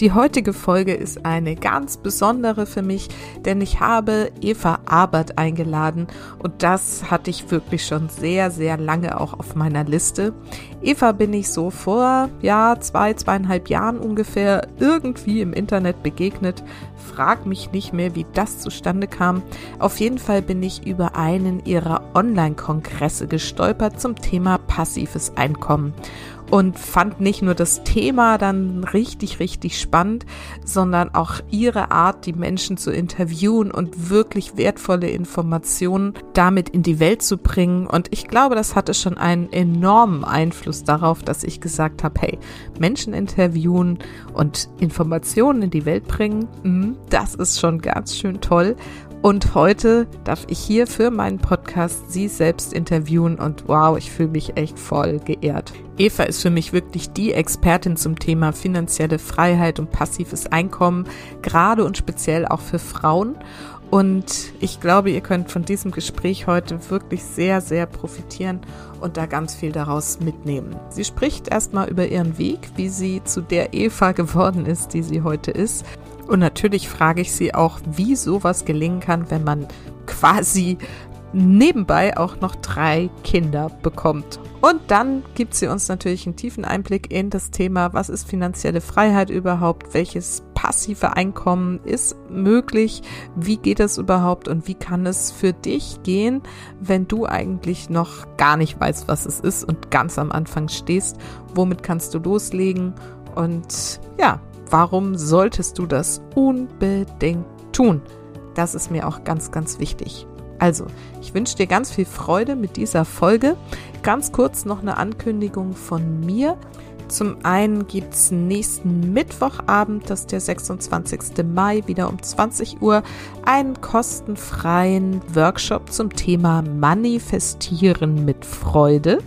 Die heutige Folge ist eine ganz besondere für mich, denn ich habe Eva Abert eingeladen und das hatte ich wirklich schon sehr, sehr lange auch auf meiner Liste. Eva bin ich so vor, ja, zwei, zweieinhalb Jahren ungefähr irgendwie im Internet begegnet. Frag mich nicht mehr, wie das zustande kam. Auf jeden Fall bin ich über einen ihrer Online-Kongresse gestolpert zum Thema passives Einkommen und fand nicht nur das Thema dann richtig, richtig spannend, sondern auch ihre Art, die Menschen zu interviewen und wirklich wertvolle Informationen damit in die Welt zu bringen. Und ich glaube, das hatte schon einen enormen Einfluss darauf, dass ich gesagt habe, hey, Menschen interviewen und Informationen in die Welt bringen, hm, das ist schon ganz schön toll. Und heute darf ich hier für meinen Podcast Sie selbst interviewen und wow, ich fühle mich echt voll geehrt. Eva ist für mich wirklich die Expertin zum Thema finanzielle Freiheit und passives Einkommen, gerade und speziell auch für Frauen. Und ich glaube, ihr könnt von diesem Gespräch heute wirklich sehr, sehr profitieren und da ganz viel daraus mitnehmen. Sie spricht erstmal über ihren Weg, wie sie zu der Eva geworden ist, die sie heute ist und natürlich frage ich sie auch, wie sowas gelingen kann, wenn man quasi nebenbei auch noch drei Kinder bekommt. Und dann gibt sie uns natürlich einen tiefen Einblick in das Thema, was ist finanzielle Freiheit überhaupt, welches passive Einkommen ist möglich, wie geht es überhaupt und wie kann es für dich gehen, wenn du eigentlich noch gar nicht weißt, was es ist und ganz am Anfang stehst, womit kannst du loslegen und ja, Warum solltest du das unbedingt tun? Das ist mir auch ganz, ganz wichtig. Also, ich wünsche dir ganz viel Freude mit dieser Folge. Ganz kurz noch eine Ankündigung von mir. Zum einen gibt es nächsten Mittwochabend, das ist der 26. Mai, wieder um 20 Uhr, einen kostenfreien Workshop zum Thema Manifestieren mit Freude.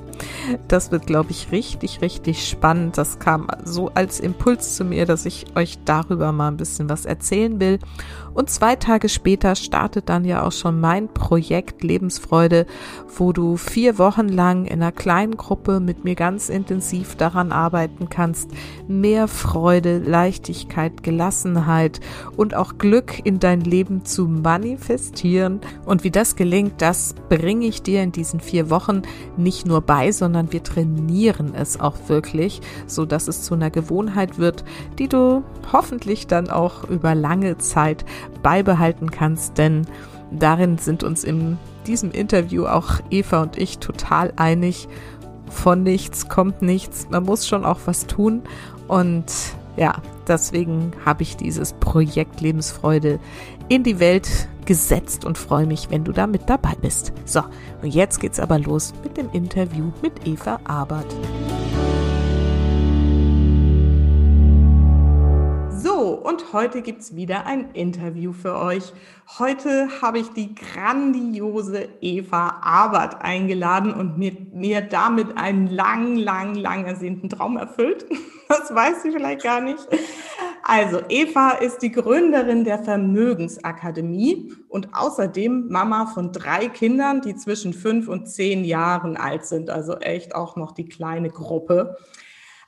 Das wird, glaube ich, richtig, richtig spannend. Das kam so als Impuls zu mir, dass ich euch darüber mal ein bisschen was erzählen will. Und zwei Tage später startet dann ja auch schon mein Projekt Lebensfreude, wo du vier Wochen lang in einer kleinen Gruppe mit mir ganz intensiv daran arbeiten kannst, mehr Freude, Leichtigkeit, Gelassenheit und auch Glück in dein Leben zu manifestieren. Und wie das gelingt, das bringe ich dir in diesen vier Wochen nicht nur bei, sondern wir trainieren es auch wirklich, so dass es zu einer Gewohnheit wird, die du hoffentlich dann auch über lange Zeit beibehalten kannst, denn darin sind uns in diesem Interview auch Eva und ich total einig. Von nichts kommt nichts. Man muss schon auch was tun. Und ja, deswegen habe ich dieses Projekt Lebensfreude in die Welt gesetzt und freue mich, wenn du da mit dabei bist. So, und jetzt geht's aber los mit dem Interview mit Eva Abert. und heute gibt es wieder ein Interview für euch. Heute habe ich die grandiose Eva Abert eingeladen und mir, mir damit einen lang, lang, lang ersehnten Traum erfüllt. Das weiß sie vielleicht gar nicht. Also, Eva ist die Gründerin der Vermögensakademie und außerdem Mama von drei Kindern, die zwischen fünf und zehn Jahren alt sind. Also echt auch noch die kleine Gruppe.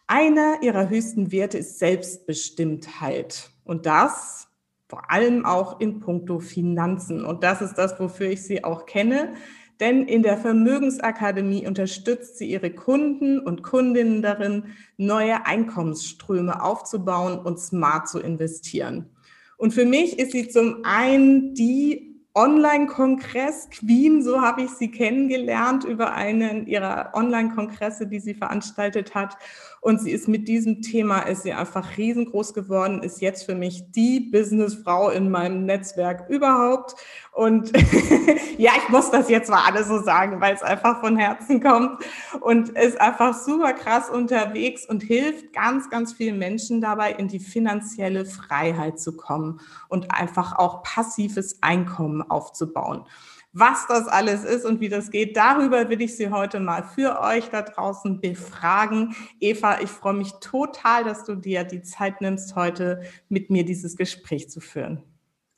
Einer ihrer höchsten Werte ist Selbstbestimmtheit. Und das vor allem auch in puncto Finanzen. Und das ist das, wofür ich sie auch kenne. Denn in der Vermögensakademie unterstützt sie ihre Kunden und Kundinnen darin, neue Einkommensströme aufzubauen und smart zu investieren. Und für mich ist sie zum einen die Online-Kongress Queen, so habe ich sie kennengelernt über einen ihrer Online-Kongresse, die sie veranstaltet hat. Und sie ist mit diesem Thema, ist sie einfach riesengroß geworden, ist jetzt für mich die Businessfrau in meinem Netzwerk überhaupt. Und ja, ich muss das jetzt mal alles so sagen, weil es einfach von Herzen kommt und ist einfach super krass unterwegs und hilft ganz, ganz vielen Menschen dabei, in die finanzielle Freiheit zu kommen und einfach auch passives Einkommen aufzubauen. Was das alles ist und wie das geht, darüber will ich Sie heute mal für euch da draußen befragen. Eva, ich freue mich total, dass du dir die Zeit nimmst, heute mit mir dieses Gespräch zu führen.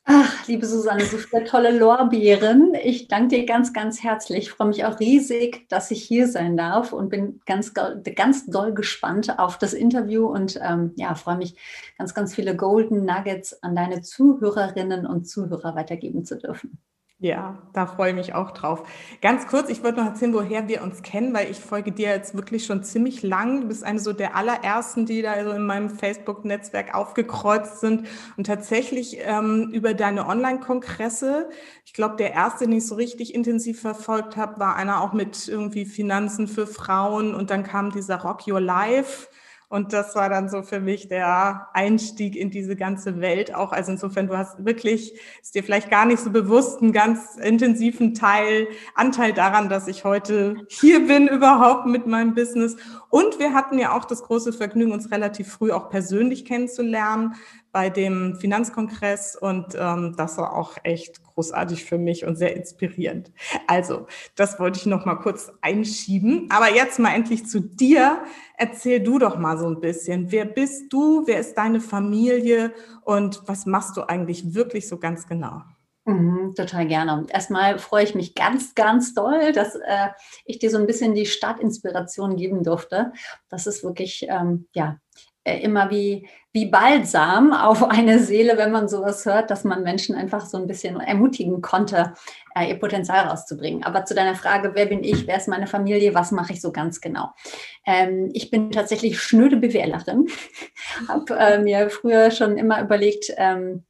Ach, liebe Susanne, so viele tolle Lorbeeren. Ich danke dir ganz, ganz herzlich. Ich freue mich auch riesig, dass ich hier sein darf und bin ganz, ganz doll gespannt auf das Interview und ähm, ja, freue mich, ganz, ganz viele Golden Nuggets an deine Zuhörerinnen und Zuhörer weitergeben zu dürfen. Ja, da freue ich mich auch drauf. Ganz kurz, ich wollte noch erzählen, woher wir uns kennen, weil ich folge dir jetzt wirklich schon ziemlich lang. Du bist eine so der allerersten, die da so in meinem Facebook-Netzwerk aufgekreuzt sind und tatsächlich ähm, über deine Online-Kongresse. Ich glaube, der erste, den ich so richtig intensiv verfolgt habe, war einer auch mit irgendwie Finanzen für Frauen und dann kam dieser Rock Your Life und das war dann so für mich der Einstieg in diese ganze Welt auch. Also insofern, du hast wirklich, ist dir vielleicht gar nicht so bewusst, einen ganz intensiven Teil, Anteil daran, dass ich heute hier bin überhaupt mit meinem Business. Und wir hatten ja auch das große Vergnügen, uns relativ früh auch persönlich kennenzulernen bei dem Finanzkongress und ähm, das war auch echt großartig für mich und sehr inspirierend. Also, das wollte ich noch mal kurz einschieben. Aber jetzt mal endlich zu dir. Erzähl du doch mal so ein bisschen. Wer bist du? Wer ist deine Familie? Und was machst du eigentlich wirklich so ganz genau? Mhm, total gerne. Erstmal freue ich mich ganz, ganz doll, dass äh, ich dir so ein bisschen die Startinspiration geben durfte. Das ist wirklich, ähm, ja, immer wie, wie Balsam auf eine Seele, wenn man sowas hört, dass man Menschen einfach so ein bisschen ermutigen konnte, äh, ihr Potenzial rauszubringen. Aber zu deiner Frage, wer bin ich, wer ist meine Familie, was mache ich so ganz genau? Ähm, ich bin tatsächlich schnöde BWLerin, habe äh, mir früher schon immer überlegt, ähm,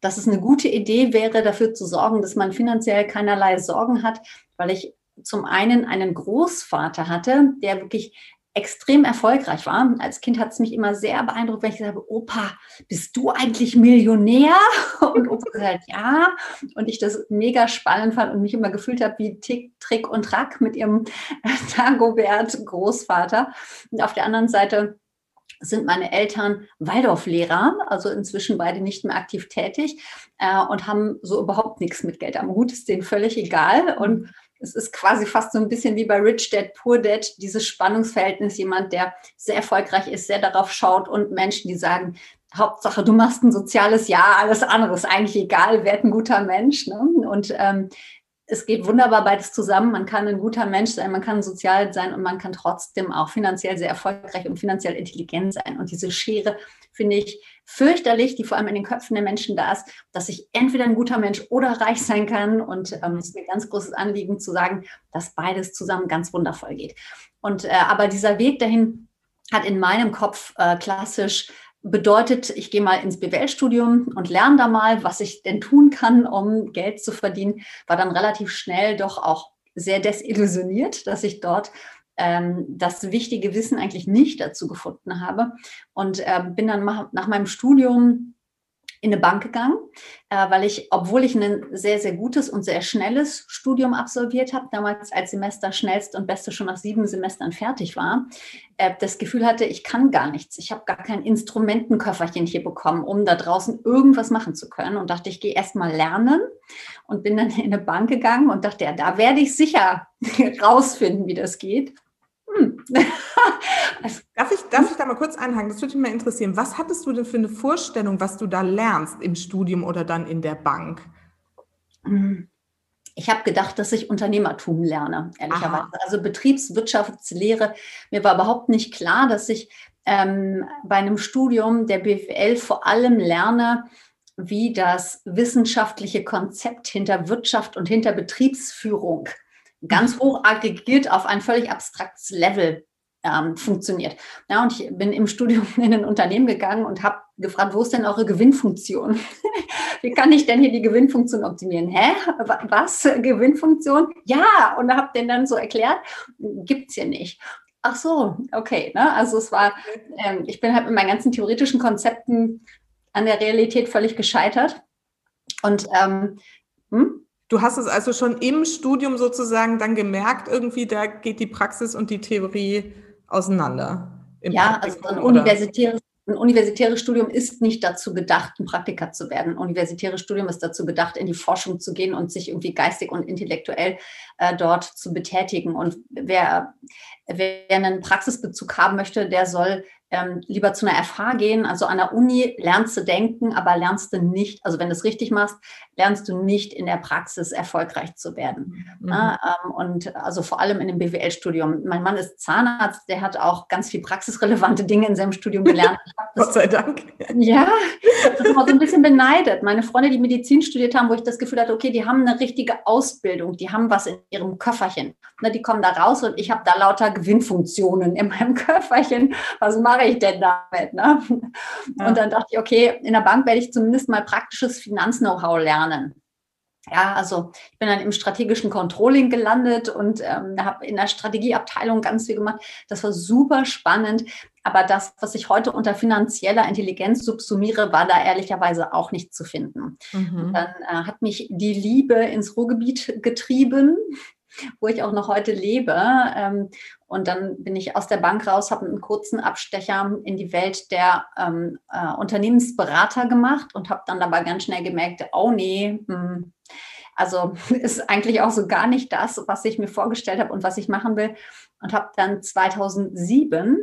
dass es eine gute Idee wäre, dafür zu sorgen, dass man finanziell keinerlei Sorgen hat, weil ich zum einen einen Großvater hatte, der wirklich extrem erfolgreich war. Als Kind hat es mich immer sehr beeindruckt, wenn ich habe, Opa, bist du eigentlich Millionär? Und Opa gesagt, ja. Und ich das mega spannend fand und mich immer gefühlt habe wie Tick, Trick und Track mit ihrem Dagobert Großvater. Und auf der anderen Seite sind meine Eltern Waldorflehrer, also inzwischen beide nicht mehr aktiv tätig äh, und haben so überhaupt nichts mit Geld am Hut, ist denen völlig egal. Und es ist quasi fast so ein bisschen wie bei Rich Dad, Poor Dad, dieses Spannungsverhältnis, jemand, der sehr erfolgreich ist, sehr darauf schaut und Menschen, die sagen, Hauptsache, du machst ein soziales Jahr, alles andere ist eigentlich egal, werd ein guter Mensch. Ne? Und ähm, es geht wunderbar beides zusammen. Man kann ein guter Mensch sein, man kann sozial sein und man kann trotzdem auch finanziell sehr erfolgreich und finanziell intelligent sein. Und diese Schere finde ich fürchterlich, die vor allem in den Köpfen der Menschen da ist, dass ich entweder ein guter Mensch oder reich sein kann. Und ähm, es ist mir ganz großes Anliegen zu sagen, dass beides zusammen ganz wundervoll geht. Und äh, aber dieser Weg dahin hat in meinem Kopf äh, klassisch bedeutet, ich gehe mal ins BWL-Studium und lerne da mal, was ich denn tun kann, um Geld zu verdienen, war dann relativ schnell doch auch sehr desillusioniert, dass ich dort ähm, das wichtige Wissen eigentlich nicht dazu gefunden habe. Und äh, bin dann nach meinem Studium in eine Bank gegangen, äh, weil ich, obwohl ich ein sehr, sehr gutes und sehr schnelles Studium absolviert habe, damals als Semester schnellste und beste schon nach sieben Semestern fertig war, äh, das Gefühl hatte, ich kann gar nichts. Ich habe gar kein Instrumentenköfferchen hier bekommen, um da draußen irgendwas machen zu können und dachte, ich gehe erst mal lernen und bin dann in eine Bank gegangen und dachte, ja, da werde ich sicher rausfinden, wie das geht. Darf, ich, darf ich da mal kurz einhaken? Das würde mich mal interessieren. Was hattest du denn für eine Vorstellung, was du da lernst im Studium oder dann in der Bank? Ich habe gedacht, dass ich Unternehmertum lerne, ehrlicherweise. Aha. Also Betriebswirtschaftslehre. Mir war überhaupt nicht klar, dass ich ähm, bei einem Studium der BWL vor allem lerne, wie das wissenschaftliche Konzept hinter Wirtschaft und hinter Betriebsführung ganz hoch aggregiert auf ein völlig abstraktes Level ähm, funktioniert. Ja, und ich bin im Studium in ein Unternehmen gegangen und habe gefragt, wo ist denn eure Gewinnfunktion? Wie kann ich denn hier die Gewinnfunktion optimieren? Hä? Was? Gewinnfunktion? Ja, und habe den dann so erklärt, gibt es hier nicht. Ach so, okay. Ne? Also es war, ähm, ich bin halt mit meinen ganzen theoretischen Konzepten an der Realität völlig gescheitert. Und ähm, hm? Du hast es also schon im Studium sozusagen dann gemerkt, irgendwie, da geht die Praxis und die Theorie auseinander. Ja, Praktikum, also ein universitäres ein universitäres Studium ist nicht dazu gedacht, ein Praktiker zu werden. Ein universitäres Studium ist dazu gedacht, in die Forschung zu gehen und sich irgendwie geistig und intellektuell äh, dort zu betätigen. Und wer, wer einen Praxisbezug haben möchte, der soll ähm, lieber zu einer FH gehen. Also an der Uni lernst du denken, aber lernst du nicht, also wenn du es richtig machst, lernst du nicht in der Praxis erfolgreich zu werden. Mhm. Ja, ähm, und also vor allem in dem BWL-Studium. Mein Mann ist Zahnarzt, der hat auch ganz viel praxisrelevante Dinge in seinem Studium gelernt. Das, Gott sei Dank. Ja, das ist immer so ein bisschen beneidet. Meine Freunde, die Medizin studiert haben, wo ich das Gefühl hatte, okay, die haben eine richtige Ausbildung, die haben was in ihrem Köfferchen. Ne, die kommen da raus und ich habe da lauter Gewinnfunktionen in meinem Köfferchen. Was mache ich denn damit? Ne? Ja. Und dann dachte ich, okay, in der Bank werde ich zumindest mal praktisches Finanz-Know-how lernen. Ja, also ich bin dann im strategischen Controlling gelandet und ähm, habe in der Strategieabteilung ganz viel gemacht. Das war super spannend. Aber das, was ich heute unter finanzieller Intelligenz subsumiere, war da ehrlicherweise auch nicht zu finden. Mhm. Dann äh, hat mich die Liebe ins Ruhrgebiet getrieben wo ich auch noch heute lebe. Ähm, und dann bin ich aus der Bank raus, habe einen kurzen Abstecher in die Welt der ähm, äh, Unternehmensberater gemacht und habe dann dabei ganz schnell gemerkt, oh nee, mh, hm, also ist eigentlich auch so gar nicht das, was ich mir vorgestellt habe und was ich machen will. Und habe dann 2007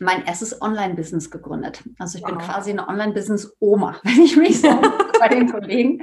mein erstes Online-Business gegründet. Also ich wow. bin quasi eine Online-Business-Oma, wenn ich mich so bei den Kollegen.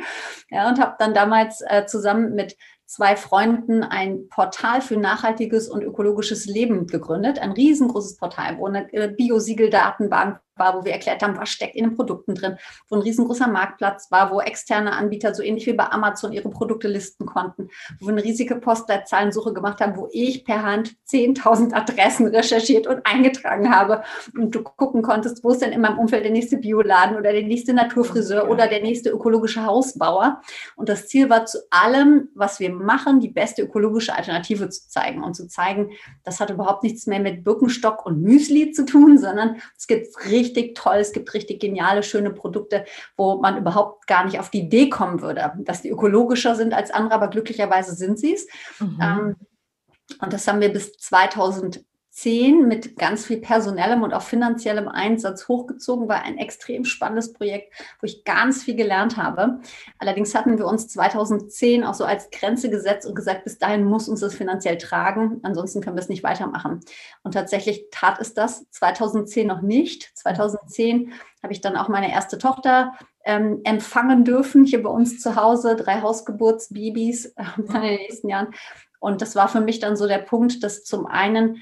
Ja, und habe dann damals äh, zusammen mit zwei Freunden ein Portal für nachhaltiges und ökologisches Leben gegründet. Ein riesengroßes Portal, wo eine äh, Biosiegeldatenbank war, wo wir erklärt haben, was steckt in den Produkten drin, wo ein riesengroßer Marktplatz war, wo externe Anbieter so ähnlich wie bei Amazon ihre Produkte listen konnten, wo wir eine riesige Postleitzahlensuche gemacht haben, wo ich per Hand 10.000 Adressen recherchiert und eingetragen habe und du gucken konntest, wo ist denn in meinem Umfeld der nächste Bioladen oder der nächste Naturfriseur oder der nächste ökologische Hausbauer. Und das Ziel war zu allem, was wir machen, die beste ökologische Alternative zu zeigen und zu zeigen, das hat überhaupt nichts mehr mit Birkenstock und Müsli zu tun, sondern es gibt richtig richtig toll, es gibt richtig geniale, schöne Produkte, wo man überhaupt gar nicht auf die Idee kommen würde, dass die ökologischer sind als andere, aber glücklicherweise sind sie es. Mhm. Ähm, und das haben wir bis 2000 2010 mit ganz viel personellem und auch finanziellem Einsatz hochgezogen, war ein extrem spannendes Projekt, wo ich ganz viel gelernt habe. Allerdings hatten wir uns 2010 auch so als Grenze gesetzt und gesagt, bis dahin muss uns das finanziell tragen, ansonsten können wir es nicht weitermachen. Und tatsächlich tat es das 2010 noch nicht. 2010 habe ich dann auch meine erste Tochter ähm, empfangen dürfen, hier bei uns zu Hause, drei Hausgeburtsbabys äh, in den nächsten Jahren. Und das war für mich dann so der Punkt, dass zum einen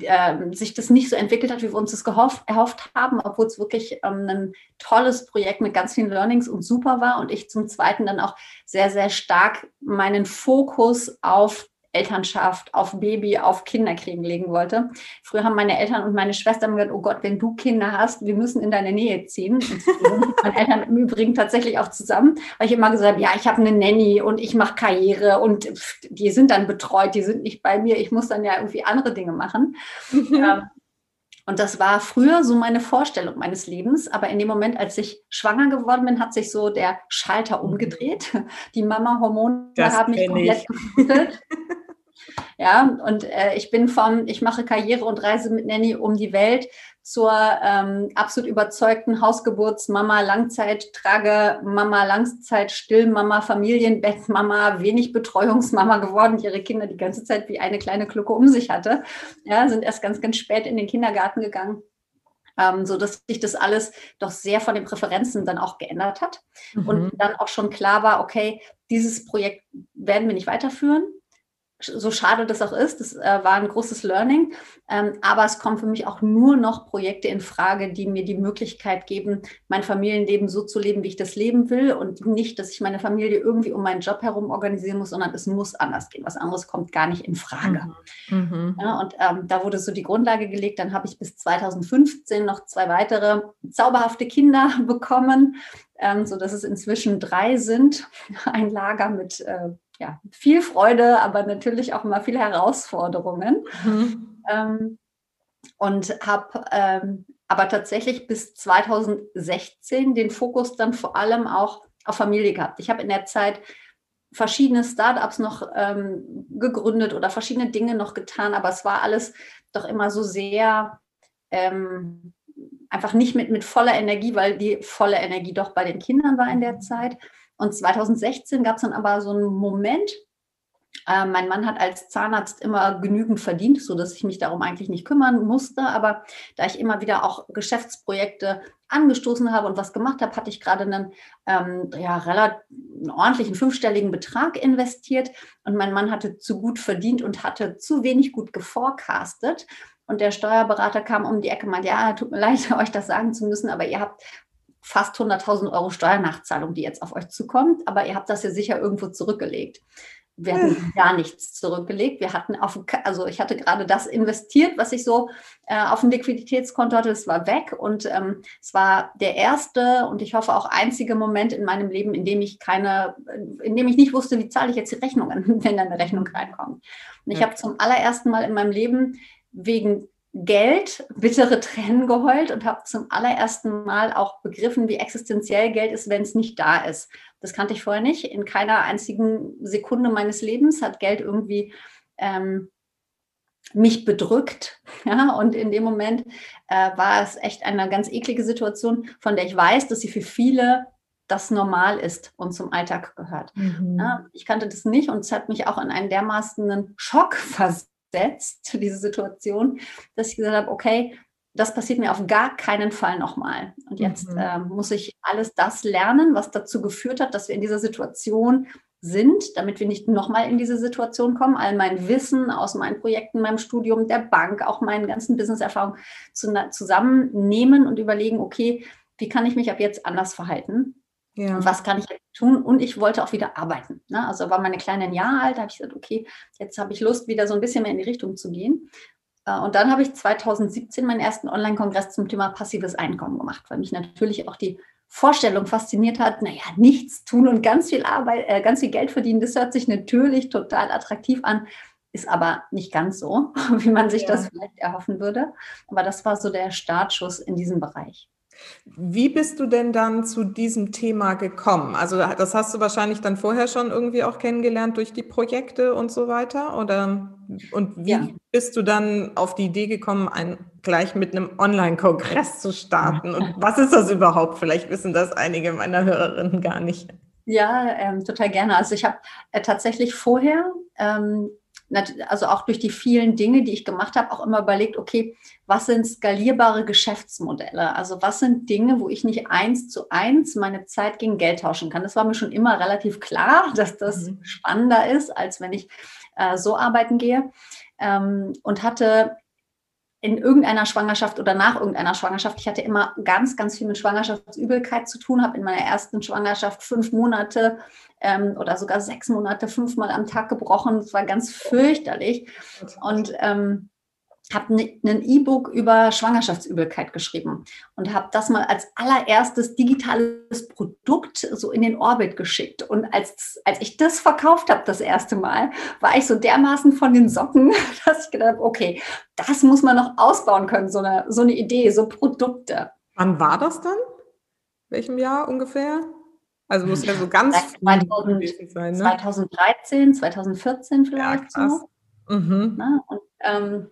äh, sich das nicht so entwickelt hat, wie wir uns das gehofft, erhofft haben, obwohl es wirklich ähm, ein tolles Projekt mit ganz vielen Learnings und super war und ich zum Zweiten dann auch sehr, sehr stark meinen Fokus auf Elternschaft, auf Baby, auf Kinderkriegen legen wollte. Früher haben meine Eltern und meine Schwestern gesagt, oh Gott, wenn du Kinder hast, wir müssen in deine Nähe ziehen. Und meine Eltern im Übrigen tatsächlich auch zusammen, weil ich immer gesagt habe, ja, ich habe eine Nanny und ich mache Karriere und die sind dann betreut, die sind nicht bei mir, ich muss dann ja irgendwie andere Dinge machen. Ähm, und das war früher so meine Vorstellung meines Lebens. Aber in dem Moment, als ich schwanger geworden bin, hat sich so der Schalter mhm. umgedreht. Die Mama-Hormone haben mich komplett. Ja, und äh, ich bin vom, ich mache Karriere und reise mit Nanny um die Welt zur ähm, absolut überzeugten Hausgeburtsmama, Langzeittrage, Mama, Langzeit, Stillmama, Familienbettmama, wenig Betreuungsmama geworden, die ihre Kinder die ganze Zeit wie eine kleine Glucke um sich hatte. Ja, sind erst ganz, ganz spät in den Kindergarten gegangen. Ähm, so dass sich das alles doch sehr von den Präferenzen dann auch geändert hat mhm. und dann auch schon klar war, okay, dieses Projekt werden wir nicht weiterführen so schade das auch ist, das äh, war ein großes Learning, ähm, aber es kommen für mich auch nur noch Projekte in Frage, die mir die Möglichkeit geben, mein Familienleben so zu leben, wie ich das leben will und nicht, dass ich meine Familie irgendwie um meinen Job herum organisieren muss, sondern es muss anders gehen. Was anderes kommt gar nicht in Frage. Mhm. mhm. Ja, und ähm, da wurde so die Grundlage gelegt. Dann habe ich bis 2015 noch zwei weitere zauberhafte Kinder bekommen, ähm, so dass es inzwischen drei sind. Ein Lager mit äh, ja, viel Freude, aber natürlich auch immer viele Herausforderungen. Mhm. Ähm, und habe ähm, aber tatsächlich bis 2016 den Fokus dann vor allem auch auf Familie gehabt. Ich habe in der Zeit verschiedene Startups noch ähm, gegründet oder verschiedene Dinge noch getan, aber es war alles doch immer so sehr ähm, einfach nicht mit, mit voller Energie, weil die volle Energie doch bei den Kindern war in der Zeit. Und 2016 gab es dann aber so einen Moment, äh, mein Mann hat als Zahnarzt immer genügend verdient, sodass ich mich darum eigentlich nicht kümmern musste. Aber da ich immer wieder auch Geschäftsprojekte angestoßen habe und was gemacht habe, hatte ich gerade einen, ähm, ja, relativ ordentlichen fünfstelligen Betrag investiert. Und mein Mann hatte zu gut verdient und hatte zu wenig gut geforecastet. Und der Steuerberater kam um die Ecke und meinte, ja, tut mir leid, euch das sagen zu müssen, aber ihr habt fast 100.000 Euro Steuernachzahlung, die jetzt auf euch zukommt, aber ihr habt das ja sicher irgendwo zurückgelegt. Wir hatten gar nichts zurückgelegt. Wir hatten auf, also ich hatte gerade das investiert, was ich so äh, auf dem Liquiditätskonto hatte. Es war weg und ähm, es war der erste und ich hoffe auch einzige Moment in meinem Leben, in dem ich keine, in dem ich nicht wusste, wie zahle ich jetzt die Rechnungen, wenn dann eine Rechnung reinkommt. Und ich ja. habe zum allerersten Mal in meinem Leben wegen Geld bittere Tränen geheult und habe zum allerersten Mal auch begriffen, wie existenziell Geld ist, wenn es nicht da ist. Das kannte ich vorher nicht. In keiner einzigen Sekunde meines Lebens hat Geld irgendwie ähm, mich bedrückt. Ja, und in dem Moment äh, war es echt eine ganz eklige Situation, von der ich weiß, dass sie für viele das normal ist und zum Alltag gehört. Mhm. Ja, ich kannte das nicht und es hat mich auch in einen dermaßen Schock versetzt setzt, diese Situation, dass ich gesagt habe, okay, das passiert mir auf gar keinen Fall nochmal. Und jetzt mhm. äh, muss ich alles das lernen, was dazu geführt hat, dass wir in dieser Situation sind, damit wir nicht nochmal in diese Situation kommen. All mein Wissen aus meinen Projekten, meinem Studium, der Bank, auch meinen ganzen Business-Erfahrungen zu, zusammennehmen und überlegen, okay, wie kann ich mich ab jetzt anders verhalten? Ja. Und was kann ich tun? Und ich wollte auch wieder arbeiten. Ne? Also war meine Kleine ein Jahr alt, da habe ich gesagt, okay, jetzt habe ich Lust, wieder so ein bisschen mehr in die Richtung zu gehen. Äh, und dann habe ich 2017 meinen ersten Online-Kongress zum Thema passives Einkommen gemacht, weil mich natürlich auch die Vorstellung fasziniert hat, naja, nichts tun und ganz viel Arbeit, äh, ganz viel Geld verdienen, das hört sich natürlich total attraktiv an, ist aber nicht ganz so, wie man sich ja. das vielleicht erhoffen würde. Aber das war so der Startschuss in diesem Bereich. Wie bist du denn dann zu diesem Thema gekommen? Also das hast du wahrscheinlich dann vorher schon irgendwie auch kennengelernt durch die Projekte und so weiter? Oder und wie ja. bist du dann auf die Idee gekommen, ein, gleich mit einem Online-Kongress zu starten? Und was ist das überhaupt? Vielleicht wissen das einige meiner Hörerinnen gar nicht. Ja, ähm, total gerne. Also ich habe äh, tatsächlich vorher ähm, also auch durch die vielen Dinge, die ich gemacht habe, auch immer überlegt, okay, was sind skalierbare Geschäftsmodelle? Also was sind Dinge, wo ich nicht eins zu eins meine Zeit gegen Geld tauschen kann? Das war mir schon immer relativ klar, dass das mhm. spannender ist, als wenn ich äh, so arbeiten gehe. Ähm, und hatte in irgendeiner Schwangerschaft oder nach irgendeiner Schwangerschaft. Ich hatte immer ganz, ganz viel mit Schwangerschaftsübelkeit zu tun, habe in meiner ersten Schwangerschaft fünf Monate ähm, oder sogar sechs Monate fünfmal am Tag gebrochen. Das war ganz fürchterlich. Und ähm, habe ein ne, E-Book über Schwangerschaftsübelkeit geschrieben und habe das mal als allererstes digitales Produkt so in den Orbit geschickt. Und als, als ich das verkauft habe das erste Mal, war ich so dermaßen von den Socken, dass ich gedacht habe, okay, das muss man noch ausbauen können, so eine, so eine Idee, so Produkte. Wann war das dann? Welchem Jahr ungefähr? Also muss ja so ganz 2000, sein, ne? 2013, 2014 vielleicht ja, so. Mhm. Na, und ähm,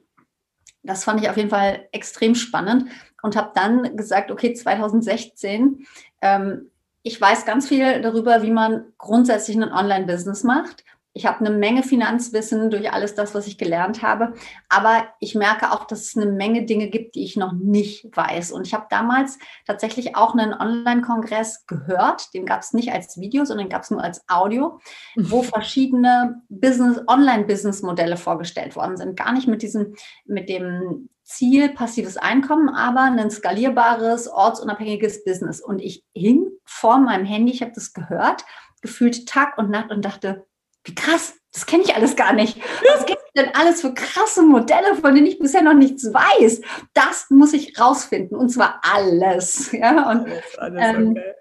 das fand ich auf jeden Fall extrem spannend und habe dann gesagt, okay, 2016, ähm, ich weiß ganz viel darüber, wie man grundsätzlich ein Online-Business macht. Ich habe eine Menge Finanzwissen durch alles das, was ich gelernt habe. Aber ich merke auch, dass es eine Menge Dinge gibt, die ich noch nicht weiß. Und ich habe damals tatsächlich auch einen Online-Kongress gehört. Den gab es nicht als Video, sondern gab es nur als Audio, mhm. wo verschiedene Business, Online-Business-Modelle vorgestellt worden sind. Gar nicht mit diesem, mit dem Ziel passives Einkommen, aber ein skalierbares, ortsunabhängiges Business. Und ich hing vor meinem Handy, ich habe das gehört, gefühlt Tag und Nacht und dachte, wie krass, das kenne ich alles gar nicht. Was gibt es denn alles für krasse Modelle, von denen ich bisher noch nichts weiß? Das muss ich rausfinden und zwar alles. Ja, und alles, alles, ähm, okay.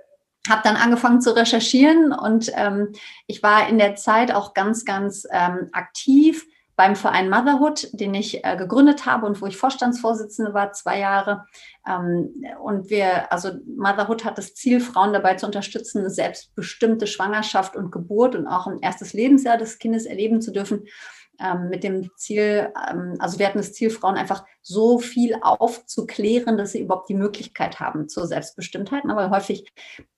habe dann angefangen zu recherchieren und ähm, ich war in der Zeit auch ganz, ganz ähm, aktiv beim Verein Motherhood, den ich äh, gegründet habe und wo ich Vorstandsvorsitzende war, zwei Jahre. Ähm, und wir, also Motherhood hat das Ziel, Frauen dabei zu unterstützen, eine selbstbestimmte Schwangerschaft und Geburt und auch ein erstes Lebensjahr des Kindes erleben zu dürfen. Ähm, mit dem Ziel, ähm, also wir hatten das Ziel, Frauen einfach so viel aufzuklären, dass sie überhaupt die Möglichkeit haben zur Selbstbestimmtheit. Aber häufig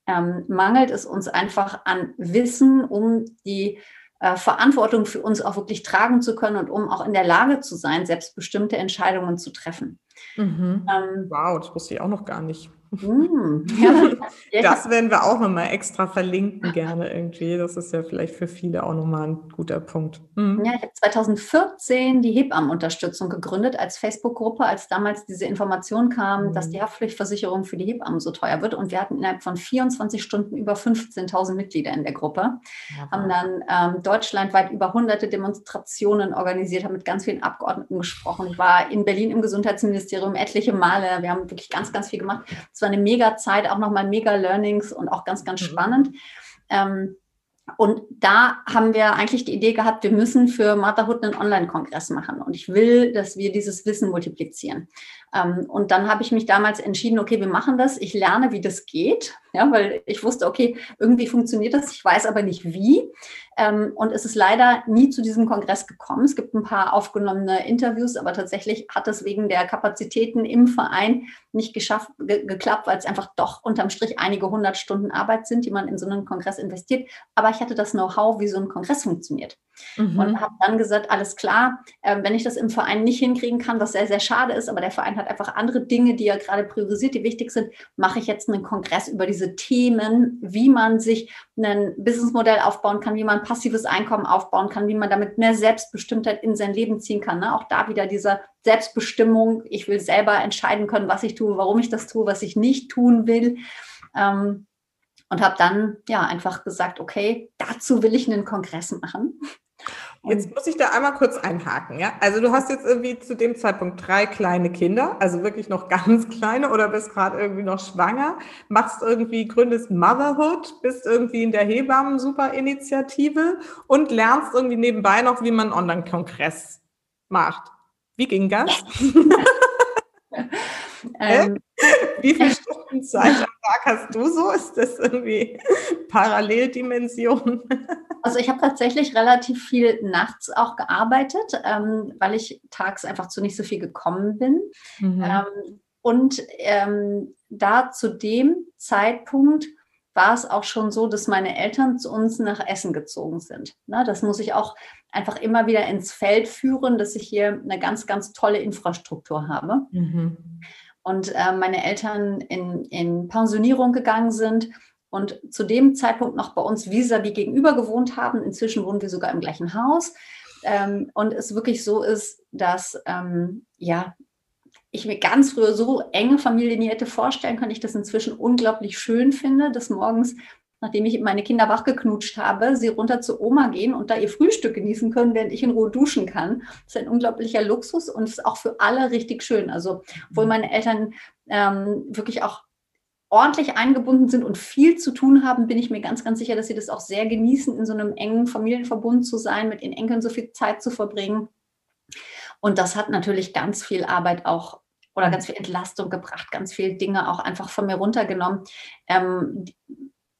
ähm, mangelt es uns einfach an Wissen, um die äh, Verantwortung für uns auch wirklich tragen zu können und um auch in der Lage zu sein, selbstbestimmte Entscheidungen zu treffen. Mhm. Ähm, wow, das wusste ich auch noch gar nicht. Mm, ja. das werden wir auch nochmal extra verlinken, gerne irgendwie. Das ist ja vielleicht für viele auch nochmal ein guter Punkt. Mhm. Ja, ich habe 2014 die Hebammenunterstützung gegründet als Facebook-Gruppe, als damals diese Information kam, mhm. dass die Haftpflichtversicherung für die Hebammen so teuer wird. Und wir hatten innerhalb von 24 Stunden über 15.000 Mitglieder in der Gruppe, ja, haben dann ähm, deutschlandweit über hunderte Demonstrationen organisiert, haben mit ganz vielen Abgeordneten gesprochen. Ich war in Berlin im Gesundheitsministerium etliche Male. Wir haben wirklich ganz, ganz viel gemacht. Es war eine mega Zeit, auch nochmal mega Learnings und auch ganz, ganz mhm. spannend. Ähm, und da haben wir eigentlich die Idee gehabt, wir müssen für Motherhood einen Online-Kongress machen. Und ich will, dass wir dieses Wissen multiplizieren. Ähm, und dann habe ich mich damals entschieden, okay, wir machen das. Ich lerne, wie das geht. Ja, weil ich wusste, okay, irgendwie funktioniert das. Ich weiß aber nicht wie. Ähm, und es ist leider nie zu diesem Kongress gekommen. Es gibt ein paar aufgenommene Interviews, aber tatsächlich hat es wegen der Kapazitäten im Verein nicht geschafft, ge geklappt, weil es einfach doch unterm Strich einige hundert Stunden Arbeit sind, die man in so einen Kongress investiert. Aber ich hatte das Know-how, wie so ein Kongress funktioniert. Mhm. Und habe dann gesagt, alles klar, äh, wenn ich das im Verein nicht hinkriegen kann, was sehr, sehr schade ist, aber der Verein hat einfach andere Dinge, die er gerade priorisiert, die wichtig sind, mache ich jetzt einen Kongress über diese Themen, wie man sich ein Businessmodell aufbauen kann, wie man passives Einkommen aufbauen kann, wie man damit mehr Selbstbestimmtheit in sein Leben ziehen kann. Ne? Auch da wieder diese Selbstbestimmung. Ich will selber entscheiden können, was ich tue, warum ich das tue, was ich nicht tun will. Ähm, und habe dann ja einfach gesagt, okay, dazu will ich einen Kongress machen. Jetzt muss ich da einmal kurz einhaken, ja? Also du hast jetzt irgendwie zu dem Zeitpunkt drei kleine Kinder, also wirklich noch ganz kleine oder bist gerade irgendwie noch schwanger, machst irgendwie, gründest Motherhood, bist irgendwie in der Hebammen-Super-Initiative und lernst irgendwie nebenbei noch, wie man einen Online-Kongress macht. Wie ging das? ähm, Wie viele Stunden Zeit am Tag hast du so? Ist das irgendwie Paralleldimension? Also ich habe tatsächlich relativ viel nachts auch gearbeitet, ähm, weil ich tags einfach zu nicht so viel gekommen bin. Mhm. Ähm, und ähm, da zu dem Zeitpunkt war es auch schon so, dass meine Eltern zu uns nach Essen gezogen sind. Na, das muss ich auch einfach immer wieder ins Feld führen, dass ich hier eine ganz, ganz tolle Infrastruktur habe. Mhm und äh, meine Eltern in, in Pensionierung gegangen sind und zu dem Zeitpunkt noch bei uns vis-à-vis gegenüber gewohnt haben. Inzwischen wohnen wir sogar im gleichen Haus. Ähm, und es wirklich so ist, dass ähm, ja, ich mir ganz früher so enge Familien nie hätte vorstellen können, ich das inzwischen unglaublich schön finde, dass morgens nachdem ich meine Kinder wachgeknutscht habe, sie runter zu Oma gehen und da ihr Frühstück genießen können, während ich in Ruhe duschen kann. Das ist ein unglaublicher Luxus und ist auch für alle richtig schön. Also, obwohl mhm. meine Eltern ähm, wirklich auch ordentlich eingebunden sind und viel zu tun haben, bin ich mir ganz, ganz sicher, dass sie das auch sehr genießen, in so einem engen Familienverbund zu sein, mit ihren Enkeln so viel Zeit zu verbringen. Und das hat natürlich ganz viel Arbeit auch oder ganz viel Entlastung gebracht, ganz viele Dinge auch einfach von mir runtergenommen. Ähm,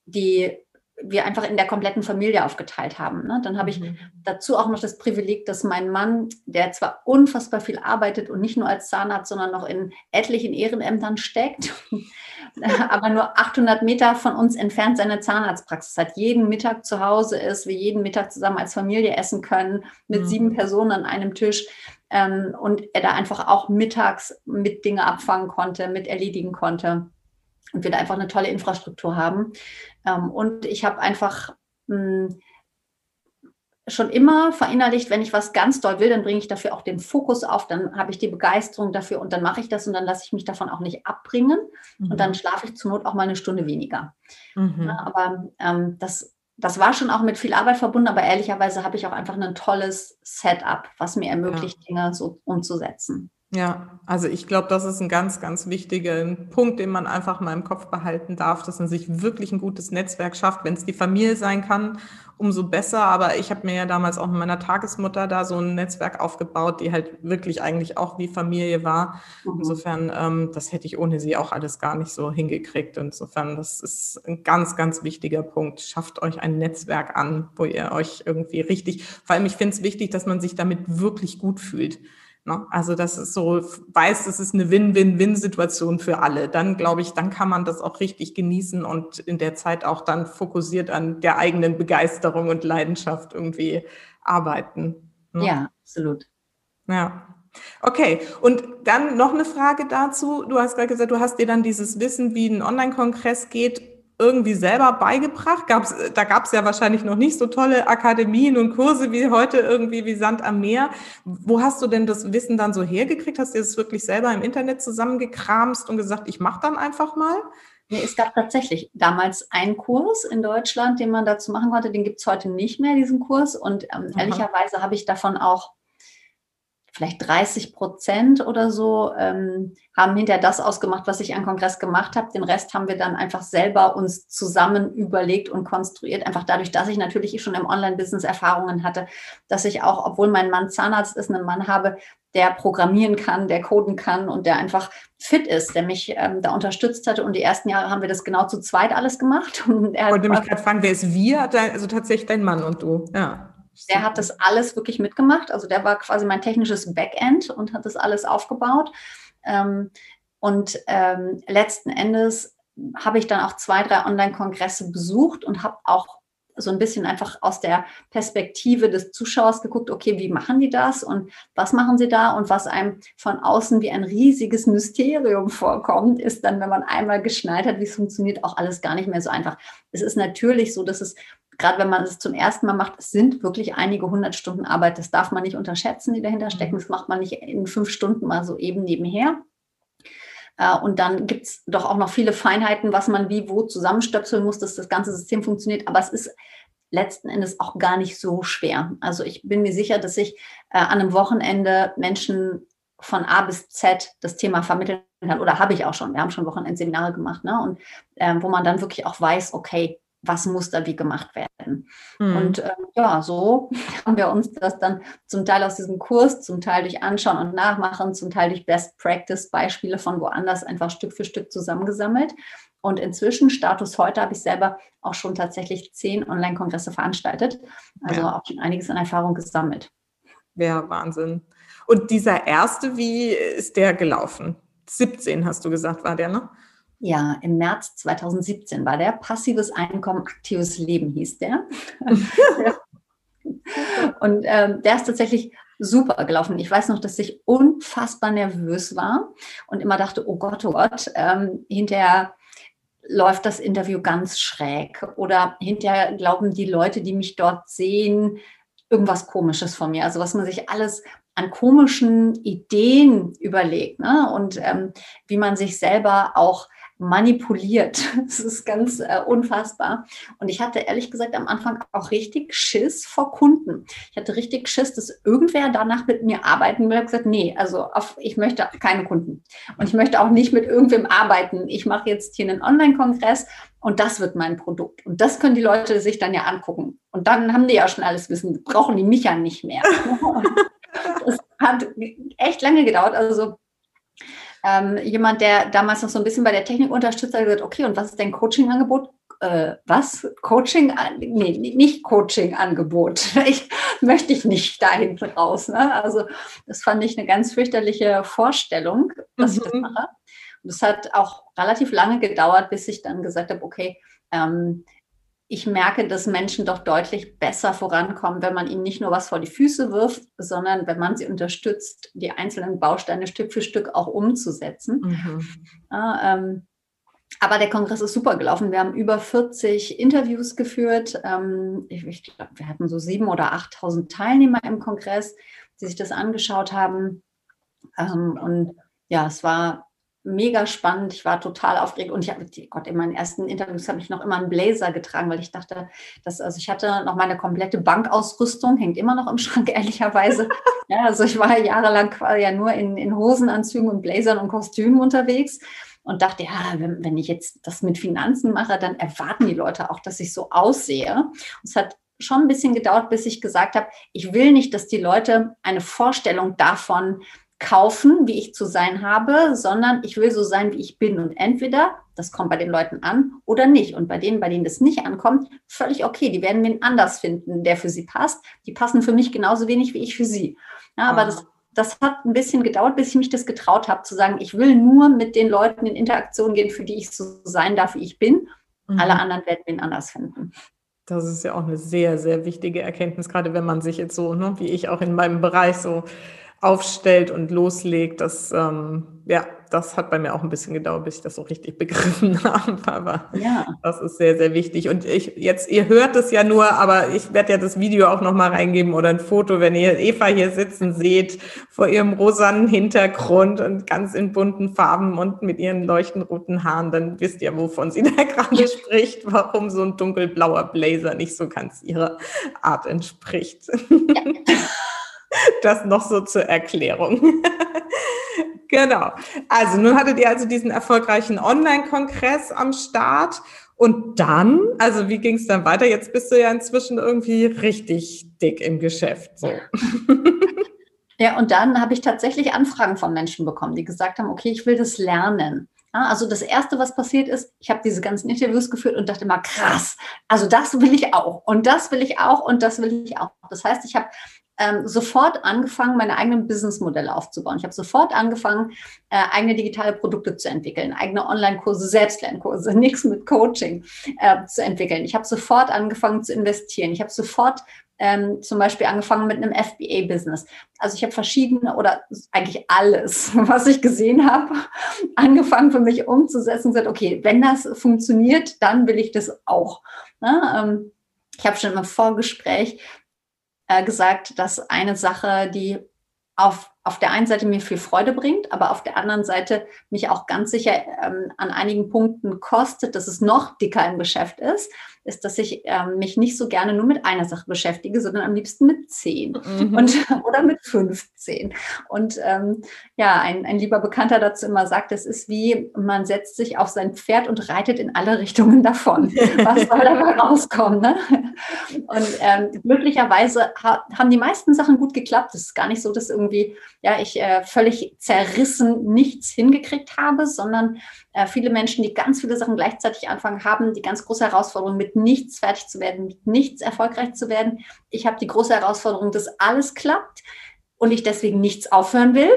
die wir einfach in der kompletten Familie aufgeteilt haben. Ne? Dann habe ich mhm. dazu auch noch das Privileg, dass mein Mann, der zwar unfassbar viel arbeitet und nicht nur als Zahnarzt, sondern noch in etlichen Ehrenämtern steckt, aber nur 800 Meter von uns entfernt seine Zahnarztpraxis hat, jeden Mittag zu Hause ist, wir jeden Mittag zusammen als Familie essen können, mit mhm. sieben Personen an einem Tisch. Ähm, und er da einfach auch mittags mit Dinge abfangen konnte, mit erledigen konnte und wir da einfach eine tolle Infrastruktur haben. Ähm, und ich habe einfach hm, schon immer verinnerlicht, wenn ich was ganz doll will, dann bringe ich dafür auch den Fokus auf, dann habe ich die Begeisterung dafür und dann mache ich das und dann lasse ich mich davon auch nicht abbringen mhm. und dann schlafe ich zur Not auch mal eine Stunde weniger. Mhm. Aber ähm, das, das war schon auch mit viel Arbeit verbunden, aber ehrlicherweise habe ich auch einfach ein tolles Setup, was mir ermöglicht, ja. Dinge so umzusetzen. Ja, also ich glaube, das ist ein ganz, ganz wichtiger Punkt, den man einfach mal im Kopf behalten darf, dass man sich wirklich ein gutes Netzwerk schafft. Wenn es die Familie sein kann, umso besser. Aber ich habe mir ja damals auch mit meiner Tagesmutter da so ein Netzwerk aufgebaut, die halt wirklich eigentlich auch wie Familie war. Mhm. Insofern, ähm, das hätte ich ohne sie auch alles gar nicht so hingekriegt. Insofern, das ist ein ganz, ganz wichtiger Punkt. Schafft euch ein Netzwerk an, wo ihr euch irgendwie richtig, vor allem ich finde es wichtig, dass man sich damit wirklich gut fühlt. Ne? Also das ist so, weiß, das ist eine Win-Win-Win-Situation für alle. Dann glaube ich, dann kann man das auch richtig genießen und in der Zeit auch dann fokussiert an der eigenen Begeisterung und Leidenschaft irgendwie arbeiten. Ne? Ja, absolut. Ja. Okay, und dann noch eine Frage dazu. Du hast gerade gesagt, du hast dir dann dieses Wissen, wie ein Online-Kongress geht, irgendwie selber beigebracht? Gab's, da gab es ja wahrscheinlich noch nicht so tolle Akademien und Kurse wie heute irgendwie wie Sand am Meer. Wo hast du denn das Wissen dann so hergekriegt? Hast du das wirklich selber im Internet zusammengekramst und gesagt, ich mache dann einfach mal? Nee, es gab tatsächlich damals einen Kurs in Deutschland, den man dazu machen konnte. Den gibt es heute nicht mehr, diesen Kurs. Und ähm, ehrlicherweise habe ich davon auch vielleicht 30 Prozent oder so ähm, haben hinterher das ausgemacht, was ich am Kongress gemacht habe. Den Rest haben wir dann einfach selber uns zusammen überlegt und konstruiert. Einfach dadurch, dass ich natürlich schon im Online-Business Erfahrungen hatte, dass ich auch, obwohl mein Mann Zahnarzt ist, einen Mann habe, der programmieren kann, der coden kann und der einfach fit ist, der mich ähm, da unterstützt hatte. Und die ersten Jahre haben wir das genau zu zweit alles gemacht. Und er ich wollte mich gerade fragen, wer ist wir? Also tatsächlich dein Mann und du, ja. Der hat das alles wirklich mitgemacht. Also der war quasi mein technisches Backend und hat das alles aufgebaut. Ähm, und ähm, letzten Endes habe ich dann auch zwei, drei Online-Kongresse besucht und habe auch so ein bisschen einfach aus der Perspektive des Zuschauers geguckt, okay, wie machen die das und was machen sie da? Und was einem von außen wie ein riesiges Mysterium vorkommt, ist dann, wenn man einmal geschnallt hat, wie es funktioniert, auch alles gar nicht mehr so einfach. Es ist natürlich so, dass es gerade wenn man es zum ersten Mal macht, es sind wirklich einige hundert Stunden Arbeit. Das darf man nicht unterschätzen, die dahinter stecken. Mhm. Das macht man nicht in fünf Stunden mal so eben nebenher. Äh, und dann gibt es doch auch noch viele Feinheiten, was man wie wo zusammenstöpseln muss, dass das ganze System funktioniert. Aber es ist letzten Endes auch gar nicht so schwer. Also ich bin mir sicher, dass ich äh, an einem Wochenende Menschen von A bis Z das Thema vermitteln kann. Oder habe ich auch schon. Wir haben schon Wochenendseminare gemacht. Ne? Und äh, wo man dann wirklich auch weiß, okay, was muss da wie gemacht werden. Mhm. Und äh, ja, so haben wir uns das dann zum Teil aus diesem Kurs, zum Teil durch Anschauen und Nachmachen, zum Teil durch Best Practice Beispiele von woanders einfach Stück für Stück zusammengesammelt. Und inzwischen, Status heute, habe ich selber auch schon tatsächlich zehn Online-Kongresse veranstaltet. Also ja. auch schon einiges an Erfahrung gesammelt. Ja, Wahnsinn. Und dieser erste, wie ist der gelaufen? 17 hast du gesagt, war der, ne? Ja, im März 2017 war der. Passives Einkommen, aktives Leben hieß der. und ähm, der ist tatsächlich super gelaufen. Ich weiß noch, dass ich unfassbar nervös war und immer dachte, oh Gott, oh Gott, ähm, hinterher läuft das Interview ganz schräg oder hinterher glauben die Leute, die mich dort sehen, irgendwas Komisches von mir. Also was man sich alles an komischen Ideen überlegt ne? und ähm, wie man sich selber auch manipuliert. Das ist ganz äh, unfassbar. Und ich hatte ehrlich gesagt am Anfang auch richtig Schiss vor Kunden. Ich hatte richtig Schiss, dass irgendwer danach mit mir arbeiten will. Ich habe gesagt, nee, also auf, ich möchte keine Kunden. Und ich möchte auch nicht mit irgendwem arbeiten. Ich mache jetzt hier einen Online-Kongress und das wird mein Produkt. Und das können die Leute sich dann ja angucken. Und dann haben die ja schon alles wissen, brauchen die mich ja nicht mehr. das hat echt lange gedauert. Also ähm, jemand, der damals noch so ein bisschen bei der Technik unterstützt hat, gesagt, okay, und was ist dein Coaching-Angebot? Äh, was? Coaching? Nee, nicht Coaching-Angebot. Ich möchte ich nicht da hinten raus. Ne? Also das fand ich eine ganz fürchterliche Vorstellung, dass mhm. ich das mhm. mache. Und es hat auch relativ lange gedauert, bis ich dann gesagt habe, okay, ähm, ich merke, dass Menschen doch deutlich besser vorankommen, wenn man ihnen nicht nur was vor die Füße wirft, sondern wenn man sie unterstützt, die einzelnen Bausteine Stück für Stück auch umzusetzen. Mhm. Ja, ähm, aber der Kongress ist super gelaufen. Wir haben über 40 Interviews geführt. Ähm, ich, ich glaube, wir hatten so 7.000 oder 8.000 Teilnehmer im Kongress, die sich das angeschaut haben. Ähm, und ja, es war mega spannend. Ich war total aufgeregt und ich habe, Gott, in meinen ersten Interviews habe ich noch immer einen Blazer getragen, weil ich dachte, dass, also ich hatte noch meine komplette Bankausrüstung, hängt immer noch im Schrank, ehrlicherweise. ja, also ich war jahrelang quasi ja nur in, in Hosenanzügen und Blazern und Kostümen unterwegs und dachte, ja, wenn, wenn ich jetzt das mit Finanzen mache, dann erwarten die Leute auch, dass ich so aussehe. Und es hat schon ein bisschen gedauert, bis ich gesagt habe, ich will nicht, dass die Leute eine Vorstellung davon kaufen, wie ich zu sein habe, sondern ich will so sein, wie ich bin. Und entweder das kommt bei den Leuten an oder nicht. Und bei denen, bei denen das nicht ankommt, völlig okay. Die werden wen anders finden, der für sie passt. Die passen für mich genauso wenig wie ich für sie. Ja, aber ah. das, das hat ein bisschen gedauert, bis ich mich das getraut habe, zu sagen, ich will nur mit den Leuten in Interaktion gehen, für die ich so sein darf, wie ich bin. Mhm. Alle anderen werden wen anders finden. Das ist ja auch eine sehr, sehr wichtige Erkenntnis, gerade wenn man sich jetzt so, ne, wie ich auch in meinem Bereich so aufstellt und loslegt. Das, ähm, ja, das hat bei mir auch ein bisschen gedauert, bis ich das so richtig begriffen habe. Aber ja. das ist sehr, sehr wichtig. Und ich jetzt, ihr hört es ja nur, aber ich werde ja das Video auch nochmal reingeben oder ein Foto, wenn ihr Eva hier sitzen seht, vor ihrem rosanen Hintergrund und ganz in bunten Farben und mit ihren leuchtend roten Haaren, dann wisst ihr, wovon sie da gerade spricht, warum so ein dunkelblauer Blazer nicht so ganz ihrer Art entspricht. Ja. Das noch so zur Erklärung. genau. Also nun hattet ihr also diesen erfolgreichen Online-Kongress am Start. Und dann, also wie ging es dann weiter? Jetzt bist du ja inzwischen irgendwie richtig dick im Geschäft. So. Ja, und dann habe ich tatsächlich Anfragen von Menschen bekommen, die gesagt haben, okay, ich will das lernen. Also das Erste, was passiert ist, ich habe diese ganzen Interviews geführt und dachte immer, krass, also das will ich auch und das will ich auch und das will ich auch. Das heißt, ich habe ähm, sofort angefangen, meine eigenen Businessmodelle aufzubauen. Ich habe sofort angefangen, äh, eigene digitale Produkte zu entwickeln, eigene Online-Kurse, Selbstlernkurse, nichts mit Coaching äh, zu entwickeln. Ich habe sofort angefangen zu investieren. Ich habe sofort ähm, zum Beispiel angefangen mit einem FBA-Business. Also ich habe verschiedene oder eigentlich alles, was ich gesehen habe, angefangen für mich umzusetzen und gesagt, okay, wenn das funktioniert, dann will ich das auch. Ne? ähm, ich habe schon im Vorgespräch äh, gesagt, dass eine Sache, die auf, auf der einen Seite mir viel Freude bringt, aber auf der anderen Seite mich auch ganz sicher ähm, an einigen Punkten kostet, dass es noch dicker im Geschäft ist, ist, dass ich ähm, mich nicht so gerne nur mit einer Sache beschäftige, sondern am liebsten mit zehn mhm. und, oder mit 15. Und ähm, ja, ein, ein lieber Bekannter dazu immer sagt, es ist wie, man setzt sich auf sein Pferd und reitet in alle Richtungen davon. Was soll dabei rauskommen? Ne? Und ähm, glücklicherweise ha haben die meisten Sachen gut geklappt. Es ist gar nicht so, dass irgendwie ja, ich äh, völlig zerrissen nichts hingekriegt habe, sondern äh, viele Menschen, die ganz viele Sachen gleichzeitig anfangen, haben die ganz große Herausforderung, mit nichts fertig zu werden, mit nichts erfolgreich zu werden. Ich habe die große Herausforderung, dass alles klappt und ich deswegen nichts aufhören will.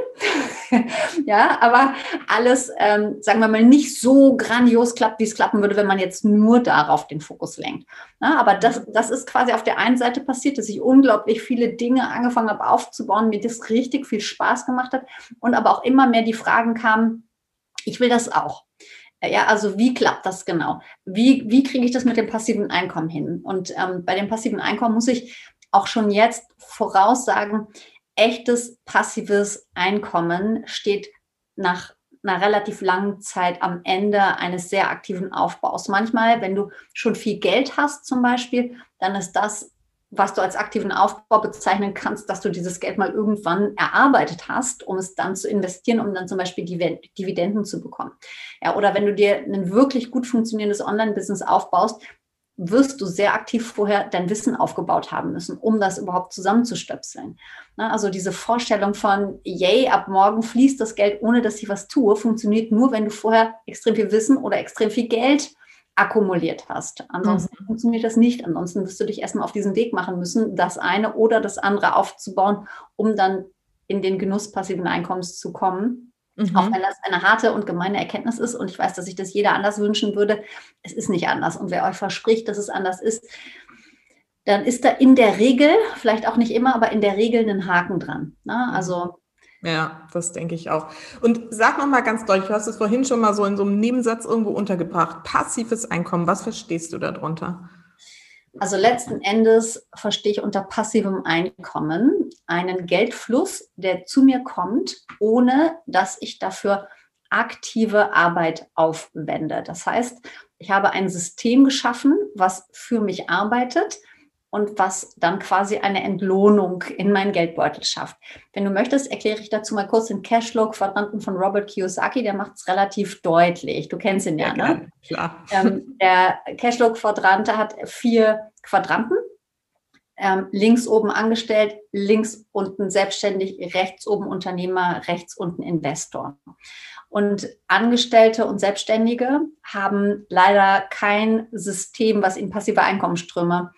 ja, aber alles, ähm, sagen wir mal, nicht so grandios klappt, wie es klappen würde, wenn man jetzt nur darauf den Fokus lenkt. Ja, aber das, das ist quasi auf der einen Seite passiert, dass ich unglaublich viele Dinge angefangen habe aufzubauen, mir das richtig viel Spaß gemacht hat und aber auch immer mehr die Fragen kamen, ich will das auch. Ja, also wie klappt das genau? Wie, wie kriege ich das mit dem passiven Einkommen hin? Und ähm, bei dem passiven Einkommen muss ich auch schon jetzt voraussagen, echtes passives Einkommen steht nach einer relativ langen Zeit am Ende eines sehr aktiven Aufbaus. Manchmal, wenn du schon viel Geld hast zum Beispiel, dann ist das was du als aktiven Aufbau bezeichnen kannst, dass du dieses Geld mal irgendwann erarbeitet hast, um es dann zu investieren, um dann zum Beispiel Dividenden zu bekommen. Ja, oder wenn du dir ein wirklich gut funktionierendes Online-Business aufbaust, wirst du sehr aktiv vorher dein Wissen aufgebaut haben müssen, um das überhaupt zusammenzustöpseln. Also diese Vorstellung von, yay, ab morgen fließt das Geld, ohne dass ich was tue, funktioniert nur, wenn du vorher extrem viel Wissen oder extrem viel Geld akkumuliert hast. Ansonsten mhm. funktioniert das nicht. Ansonsten wirst du dich erstmal auf diesen Weg machen müssen, das eine oder das andere aufzubauen, um dann in den Genuss passiven Einkommens zu kommen. Mhm. Auch wenn das eine harte und gemeine Erkenntnis ist und ich weiß, dass sich das jeder anders wünschen würde, es ist nicht anders. Und wer euch verspricht, dass es anders ist, dann ist da in der Regel, vielleicht auch nicht immer, aber in der Regel ein Haken dran. Ne? Also ja, das denke ich auch. Und sag noch mal ganz deutlich, du hast es vorhin schon mal so in so einem Nebensatz irgendwo untergebracht. Passives Einkommen, was verstehst du darunter? Also letzten Endes verstehe ich unter passivem Einkommen einen Geldfluss, der zu mir kommt, ohne dass ich dafür aktive Arbeit aufwende. Das heißt, ich habe ein System geschaffen, was für mich arbeitet und was dann quasi eine Entlohnung in meinen Geldbeutel schafft. Wenn du möchtest, erkläre ich dazu mal kurz den Cashflow-Quadranten von Robert Kiyosaki. Der macht es relativ deutlich. Du kennst ihn ja, ja ne? Klar. Ähm, der Cashflow-Quadrant hat vier Quadranten. Ähm, links oben angestellt, links unten selbstständig, rechts oben Unternehmer, rechts unten Investor. Und Angestellte und Selbstständige haben leider kein System, was ihnen passive Einkommensströme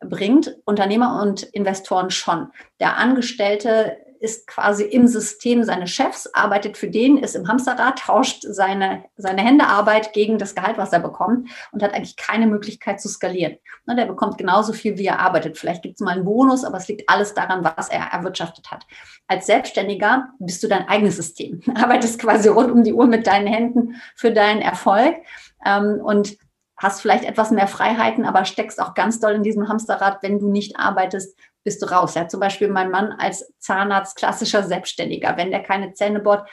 bringt, Unternehmer und Investoren schon. Der Angestellte ist quasi im System seines Chefs, arbeitet für den, ist im Hamsterrad, tauscht seine, seine Händearbeit gegen das Gehalt, was er bekommt und hat eigentlich keine Möglichkeit zu skalieren. Ne, der bekommt genauso viel, wie er arbeitet. Vielleicht gibt es mal einen Bonus, aber es liegt alles daran, was er erwirtschaftet hat. Als Selbstständiger bist du dein eigenes System, arbeitest quasi rund um die Uhr mit deinen Händen für deinen Erfolg. Ähm, und hast vielleicht etwas mehr Freiheiten, aber steckst auch ganz doll in diesem Hamsterrad. Wenn du nicht arbeitest, bist du raus. Ja, zum Beispiel mein Mann als Zahnarzt, klassischer Selbstständiger. Wenn der keine Zähne bohrt,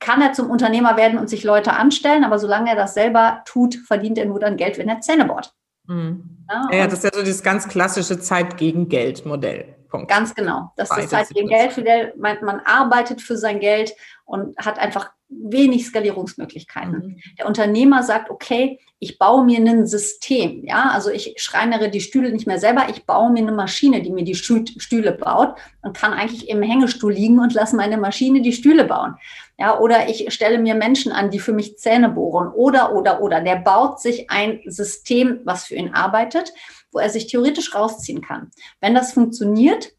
kann er zum Unternehmer werden und sich Leute anstellen, aber solange er das selber tut, verdient er nur dann Geld, wenn er Zähne bohrt. Mhm. Ja, ja, das ist ja so das ganz klassische Zeit gegen Geld Modell. Punkt. Ganz genau. Das ist Zeit gegen Geld. Für der, man, man arbeitet für sein Geld und hat einfach wenig Skalierungsmöglichkeiten. Mhm. Der Unternehmer sagt, okay, ich baue mir ein System. Ja, also ich schreinere die Stühle nicht mehr selber. Ich baue mir eine Maschine, die mir die Stühle baut und kann eigentlich im Hängestuhl liegen und lasse meine Maschine die Stühle bauen. Ja, oder ich stelle mir Menschen an, die für mich Zähne bohren. Oder, oder, oder. Der baut sich ein System, was für ihn arbeitet, wo er sich theoretisch rausziehen kann. Wenn das funktioniert,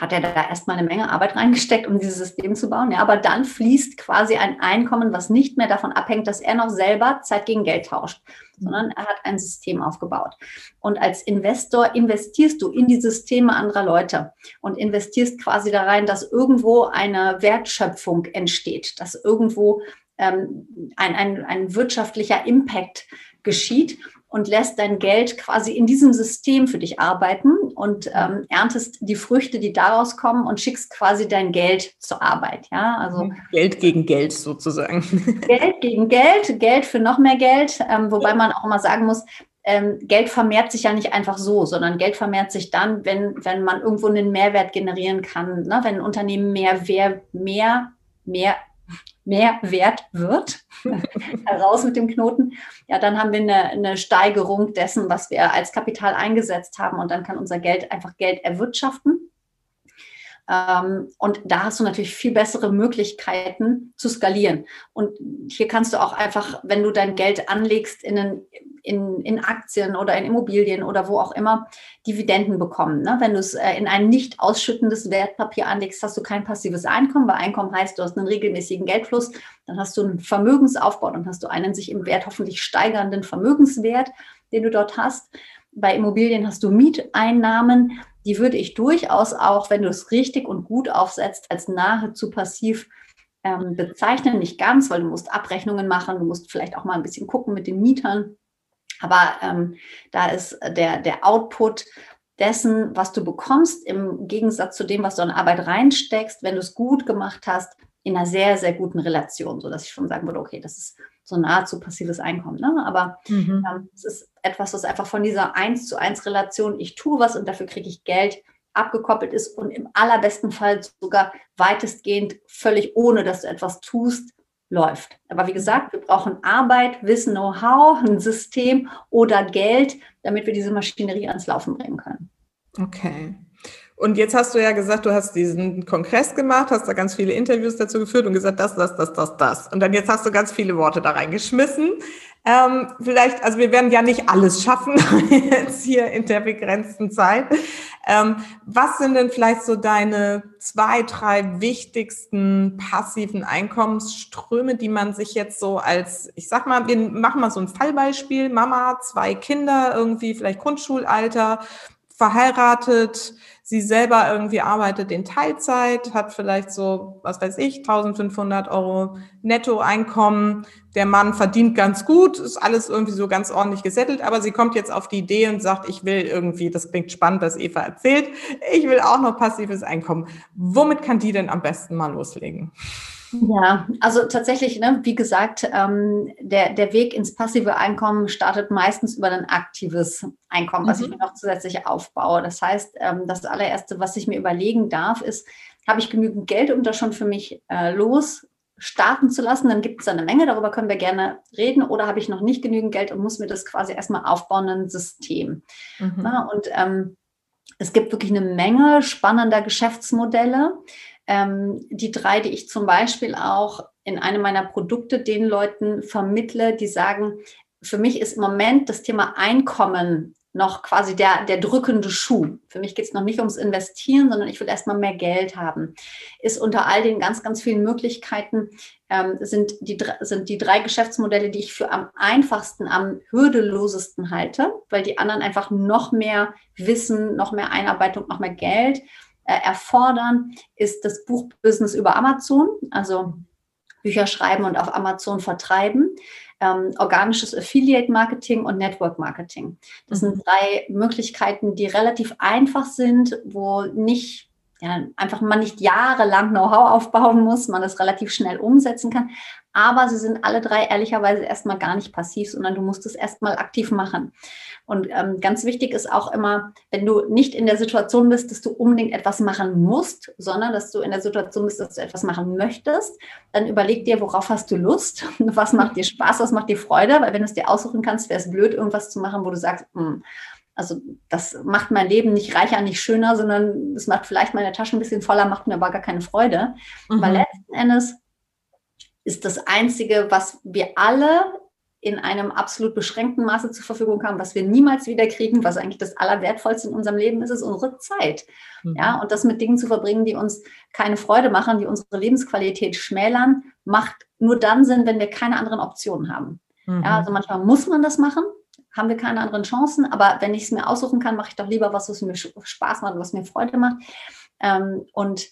hat er da erstmal eine Menge Arbeit reingesteckt, um dieses System zu bauen. Ja, aber dann fließt quasi ein Einkommen, was nicht mehr davon abhängt, dass er noch selber Zeit gegen Geld tauscht, sondern er hat ein System aufgebaut. Und als Investor investierst du in die Systeme anderer Leute und investierst quasi da rein, dass irgendwo eine Wertschöpfung entsteht, dass irgendwo ähm, ein, ein, ein wirtschaftlicher Impact geschieht und lässt dein Geld quasi in diesem System für dich arbeiten und ähm, erntest die Früchte, die daraus kommen und schickst quasi dein Geld zur Arbeit. Ja, also Geld gegen Geld sozusagen. Geld gegen Geld, Geld für noch mehr Geld, ähm, wobei man auch immer sagen muss, ähm, Geld vermehrt sich ja nicht einfach so, sondern Geld vermehrt sich dann, wenn, wenn man irgendwo einen Mehrwert generieren kann, ne? wenn ein Unternehmen mehr, mehr, mehr, mehr wert wird, heraus mit dem Knoten, ja, dann haben wir eine, eine, Steigerung dessen, was wir als Kapital eingesetzt haben. Und dann kann unser Geld einfach Geld erwirtschaften. Ähm, und da hast du natürlich viel bessere Möglichkeiten zu skalieren. Und hier kannst du auch einfach, wenn du dein Geld anlegst in, einen, in, in Aktien oder in Immobilien oder wo auch immer, Dividenden bekommen. Ne? Wenn du es äh, in ein nicht ausschüttendes Wertpapier anlegst, hast du kein passives Einkommen, weil Einkommen heißt, du hast einen regelmäßigen Geldfluss, dann hast du einen Vermögensaufbau, dann hast du einen sich im Wert hoffentlich steigernden Vermögenswert, den du dort hast. Bei Immobilien hast du Mieteinnahmen die würde ich durchaus auch, wenn du es richtig und gut aufsetzt, als nahezu passiv ähm, bezeichnen. Nicht ganz, weil du musst Abrechnungen machen, du musst vielleicht auch mal ein bisschen gucken mit den Mietern. Aber ähm, da ist der, der Output dessen, was du bekommst, im Gegensatz zu dem, was du an Arbeit reinsteckst, wenn du es gut gemacht hast, in einer sehr, sehr guten Relation, sodass ich schon sagen würde, okay, das ist so nahezu passives Einkommen. Ne? Aber mhm. ähm, es ist etwas, was einfach von dieser 1 zu 1 Relation, ich tue was und dafür kriege ich Geld, abgekoppelt ist und im allerbesten Fall sogar weitestgehend völlig ohne, dass du etwas tust, läuft. Aber wie gesagt, wir brauchen Arbeit, Wissen, Know-how, ein System oder Geld, damit wir diese Maschinerie ans Laufen bringen können. Okay. Und jetzt hast du ja gesagt, du hast diesen Kongress gemacht, hast da ganz viele Interviews dazu geführt und gesagt, das, das, das, das, das. Und dann jetzt hast du ganz viele Worte da reingeschmissen. Ähm, vielleicht, also wir werden ja nicht alles schaffen jetzt hier in der begrenzten Zeit. Ähm, was sind denn vielleicht so deine zwei, drei wichtigsten passiven Einkommensströme, die man sich jetzt so als, ich sag mal, wir machen mal so ein Fallbeispiel, Mama, zwei Kinder, irgendwie vielleicht Grundschulalter, verheiratet, sie selber irgendwie arbeitet in Teilzeit, hat vielleicht so, was weiß ich, 1500 Euro Nettoeinkommen. Der Mann verdient ganz gut, ist alles irgendwie so ganz ordentlich gesettelt, aber sie kommt jetzt auf die Idee und sagt, ich will irgendwie, das klingt spannend, was Eva erzählt, ich will auch noch passives Einkommen. Womit kann die denn am besten mal loslegen? Ja, also tatsächlich, ne, wie gesagt, ähm, der, der Weg ins passive Einkommen startet meistens über ein aktives Einkommen, was mhm. ich mir noch zusätzlich aufbaue. Das heißt, ähm, das allererste, was ich mir überlegen darf, ist, habe ich genügend Geld, um das schon für mich äh, los starten zu lassen, dann gibt es eine Menge, darüber können wir gerne reden, oder habe ich noch nicht genügend Geld und muss mir das quasi erstmal aufbauen, ein System. Mhm. Na, und ähm, es gibt wirklich eine Menge spannender Geschäftsmodelle. Ähm, die drei, die ich zum Beispiel auch in einem meiner Produkte den Leuten vermittle, die sagen, für mich ist im Moment das Thema Einkommen noch quasi der, der drückende Schuh. Für mich geht es noch nicht ums Investieren, sondern ich will erstmal mehr Geld haben. Ist unter all den ganz, ganz vielen Möglichkeiten, ähm, sind, die, sind die drei Geschäftsmodelle, die ich für am einfachsten, am hürdelosesten halte, weil die anderen einfach noch mehr Wissen, noch mehr Einarbeitung, noch mehr Geld äh, erfordern, ist das Buchbusiness über Amazon, also Bücher schreiben und auf Amazon vertreiben ähm, organisches Affiliate Marketing und Network Marketing. Das mhm. sind drei Möglichkeiten, die relativ einfach sind, wo nicht ja, einfach man nicht jahrelang Know-how aufbauen muss, man das relativ schnell umsetzen kann. Aber sie sind alle drei ehrlicherweise erstmal gar nicht passiv, sondern du musst es erstmal aktiv machen. Und ähm, ganz wichtig ist auch immer, wenn du nicht in der Situation bist, dass du unbedingt etwas machen musst, sondern dass du in der Situation bist, dass du etwas machen möchtest, dann überleg dir, worauf hast du Lust, was macht dir Spaß, was macht dir Freude, weil wenn du es dir aussuchen kannst, wäre es blöd, irgendwas zu machen, wo du sagst, hm, also das macht mein Leben nicht reicher, nicht schöner, sondern es macht vielleicht meine Tasche ein bisschen voller, macht mir aber gar keine Freude. Mhm. Weil letzten Endes ist das Einzige, was wir alle in einem absolut beschränkten Maße zur Verfügung haben, was wir niemals wieder kriegen, was eigentlich das Allerwertvollste in unserem Leben ist, ist unsere Zeit. Mhm. Ja, und das mit Dingen zu verbringen, die uns keine Freude machen, die unsere Lebensqualität schmälern, macht nur dann Sinn, wenn wir keine anderen Optionen haben. Mhm. Ja, also manchmal muss man das machen, haben wir keine anderen Chancen, aber wenn ich es mir aussuchen kann, mache ich doch lieber was, was mir Spaß macht, was mir Freude macht. Ähm, und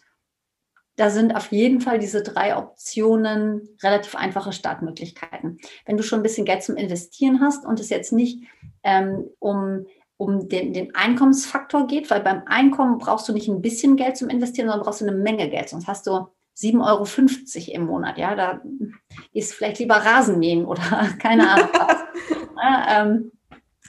da sind auf jeden Fall diese drei Optionen relativ einfache Startmöglichkeiten. Wenn du schon ein bisschen Geld zum Investieren hast und es jetzt nicht ähm, um, um den, den Einkommensfaktor geht, weil beim Einkommen brauchst du nicht ein bisschen Geld zum Investieren, sondern brauchst du eine Menge Geld. Sonst hast du 7,50 Euro im Monat. Ja, da ist vielleicht lieber Rasenmähen oder keine Ahnung. ja, ähm,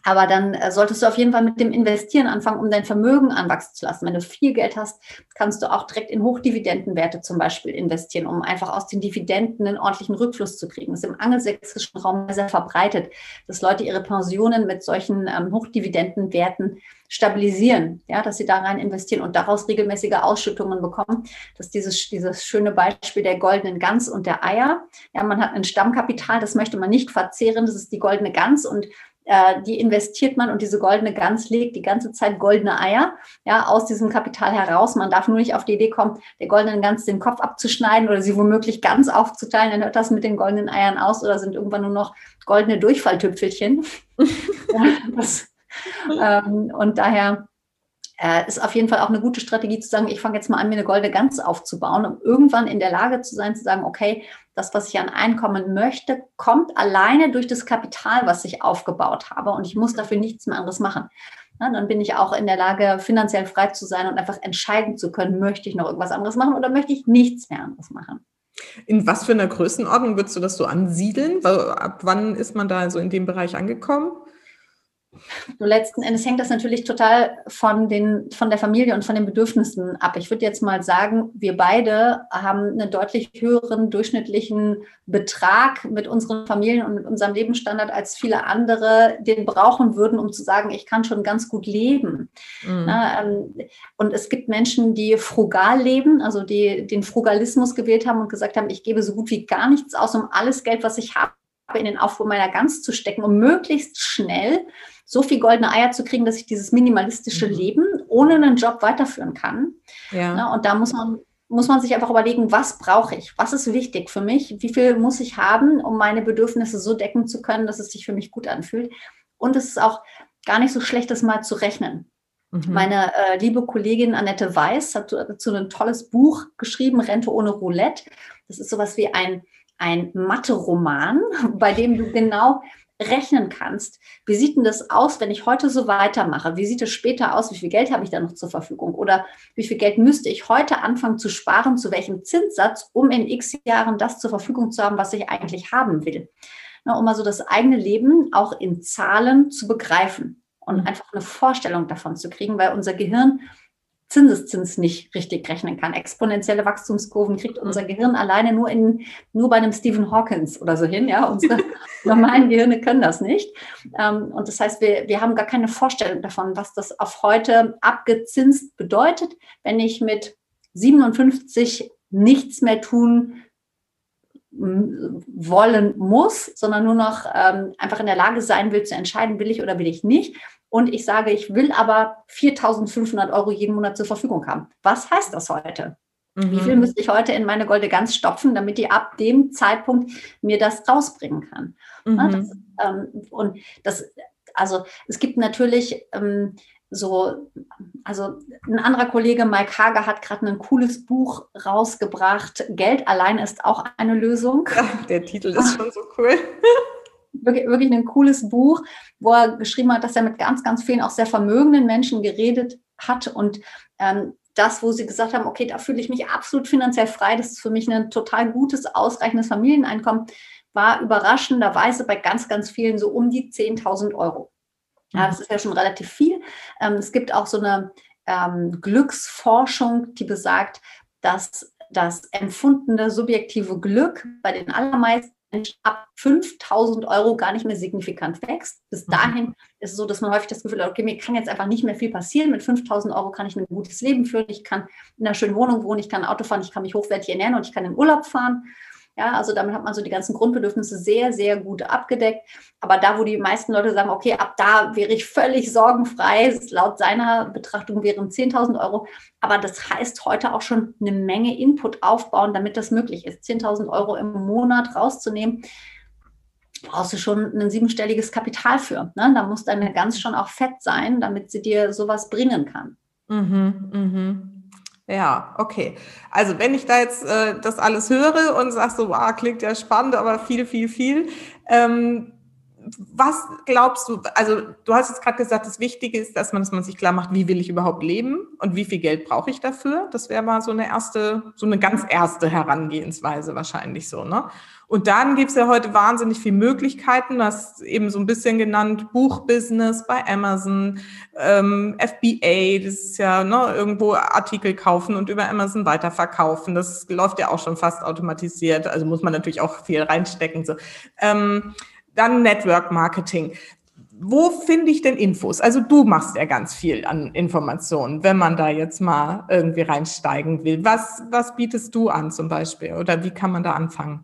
aber dann äh, solltest du auf jeden Fall mit dem Investieren anfangen, um dein Vermögen anwachsen zu lassen. Wenn du viel Geld hast, kannst du auch direkt in Hochdividendenwerte zum Beispiel investieren, um einfach aus den Dividenden einen ordentlichen Rückfluss zu kriegen. Das ist im angelsächsischen Raum sehr verbreitet, dass Leute ihre Pensionen mit solchen ähm, Hochdividendenwerten stabilisieren, ja, dass sie da rein investieren und daraus regelmäßige Ausschüttungen bekommen. Das ist dieses, dieses schöne Beispiel der goldenen Gans und der Eier. Ja, man hat ein Stammkapital, das möchte man nicht verzehren, das ist die goldene Gans und äh, die investiert man und diese goldene Gans legt die ganze Zeit goldene Eier ja, aus diesem Kapital heraus. Man darf nur nicht auf die Idee kommen, der goldenen Gans den Kopf abzuschneiden oder sie womöglich ganz aufzuteilen. Dann hört das mit den goldenen Eiern aus oder sind irgendwann nur noch goldene Durchfalltüpfelchen. ja, das, ähm, und daher äh, ist auf jeden Fall auch eine gute Strategie zu sagen, ich fange jetzt mal an, mir eine goldene Gans aufzubauen, um irgendwann in der Lage zu sein, zu sagen, okay, das, was ich an Einkommen möchte, kommt alleine durch das Kapital, was ich aufgebaut habe und ich muss dafür nichts mehr anderes machen. Na, dann bin ich auch in der Lage, finanziell frei zu sein und einfach entscheiden zu können, möchte ich noch irgendwas anderes machen oder möchte ich nichts mehr anderes machen. In was für einer Größenordnung würdest du das so ansiedeln? Ab wann ist man da so in dem Bereich angekommen? Nur letzten Endes hängt das natürlich total von, den, von der Familie und von den Bedürfnissen ab. Ich würde jetzt mal sagen, wir beide haben einen deutlich höheren durchschnittlichen Betrag mit unseren Familien und mit unserem Lebensstandard als viele andere den brauchen würden, um zu sagen, ich kann schon ganz gut leben. Mhm. Ähm, und es gibt Menschen, die frugal leben, also die den Frugalismus gewählt haben und gesagt haben, ich gebe so gut wie gar nichts aus, um alles Geld, was ich habe, in den Aufbau meiner Gans zu stecken, um möglichst schnell so viel goldene Eier zu kriegen, dass ich dieses minimalistische mhm. Leben ohne einen Job weiterführen kann. Ja. ja. und da muss man, muss man sich einfach überlegen, was brauche ich? Was ist wichtig für mich? Wie viel muss ich haben, um meine Bedürfnisse so decken zu können, dass es sich für mich gut anfühlt? Und es ist auch gar nicht so schlecht, das mal zu rechnen. Mhm. Meine äh, liebe Kollegin Annette Weiß hat dazu ein tolles Buch geschrieben, Rente ohne Roulette. Das ist sowas wie ein, ein Mathe-Roman, bei dem du genau rechnen kannst, wie sieht denn das aus, wenn ich heute so weitermache? Wie sieht es später aus? Wie viel Geld habe ich da noch zur Verfügung? Oder wie viel Geld müsste ich heute anfangen zu sparen? Zu welchem Zinssatz, um in x Jahren das zur Verfügung zu haben, was ich eigentlich haben will? Na, um also das eigene Leben auch in Zahlen zu begreifen und mhm. einfach eine Vorstellung davon zu kriegen, weil unser Gehirn Zinseszins nicht richtig rechnen kann. Exponentielle Wachstumskurven kriegt unser mhm. Gehirn alleine nur in, nur bei einem Stephen Hawkins oder so hin. Ja, unsere normalen Gehirne können das nicht. Ähm, und das heißt, wir, wir haben gar keine Vorstellung davon, was das auf heute abgezinst bedeutet, wenn ich mit 57 nichts mehr tun wollen muss, sondern nur noch ähm, einfach in der Lage sein will zu entscheiden, will ich oder will ich nicht und ich sage, ich will aber 4.500 Euro jeden Monat zur Verfügung haben. Was heißt das heute? Mhm. Wie viel müsste ich heute in meine Golde Gans stopfen, damit die ab dem Zeitpunkt mir das rausbringen kann? Mhm. Das, ähm, und das, also es gibt natürlich ähm, so, also ein anderer Kollege, Mike Hager, hat gerade ein cooles Buch rausgebracht. Geld allein ist auch eine Lösung. Ja, der Titel ist schon so cool wirklich, wirklich ein cooles Buch, wo er geschrieben hat, dass er mit ganz, ganz vielen auch sehr vermögenden Menschen geredet hat und ähm, das, wo sie gesagt haben, okay, da fühle ich mich absolut finanziell frei, das ist für mich ein total gutes, ausreichendes Familieneinkommen, war überraschenderweise bei ganz, ganz vielen so um die 10.000 Euro. Ja, das ist ja schon relativ viel. Ähm, es gibt auch so eine ähm, Glücksforschung, die besagt, dass das empfundene subjektive Glück bei den allermeisten ab 5000 Euro gar nicht mehr signifikant wächst. Bis mhm. dahin ist es so, dass man häufig das Gefühl hat, okay, mir kann jetzt einfach nicht mehr viel passieren. Mit 5000 Euro kann ich ein gutes Leben führen. Ich kann in einer schönen Wohnung wohnen, ich kann Auto fahren, ich kann mich hochwertig ernähren und ich kann in Urlaub fahren. Ja, also damit hat man so die ganzen Grundbedürfnisse sehr, sehr gut abgedeckt. Aber da, wo die meisten Leute sagen, okay, ab da wäre ich völlig sorgenfrei, laut seiner Betrachtung wären 10.000 Euro. Aber das heißt heute auch schon eine Menge Input aufbauen, damit das möglich ist. 10.000 Euro im Monat rauszunehmen, brauchst du schon ein siebenstelliges Kapital für. Ne? Da muss deine Gans schon auch fett sein, damit sie dir sowas bringen kann. Mhm, mhm. Ja, okay. Also wenn ich da jetzt äh, das alles höre und sag so, wow, klingt ja spannend, aber viel, viel, viel. Ähm, was glaubst du, also du hast jetzt gerade gesagt, das Wichtige ist, dass man, dass man sich klar macht, wie will ich überhaupt leben und wie viel Geld brauche ich dafür? Das wäre mal so eine erste, so eine ganz erste Herangehensweise wahrscheinlich so, ne? Und dann gibt's ja heute wahnsinnig viele Möglichkeiten. Du hast eben so ein bisschen genannt, Buchbusiness bei Amazon, ähm, FBA, das ist ja ne, irgendwo Artikel kaufen und über Amazon weiterverkaufen. Das läuft ja auch schon fast automatisiert. Also muss man natürlich auch viel reinstecken. So. Ähm, dann Network Marketing. Wo finde ich denn Infos? Also du machst ja ganz viel an Informationen, wenn man da jetzt mal irgendwie reinsteigen will. Was, was bietest du an zum Beispiel oder wie kann man da anfangen?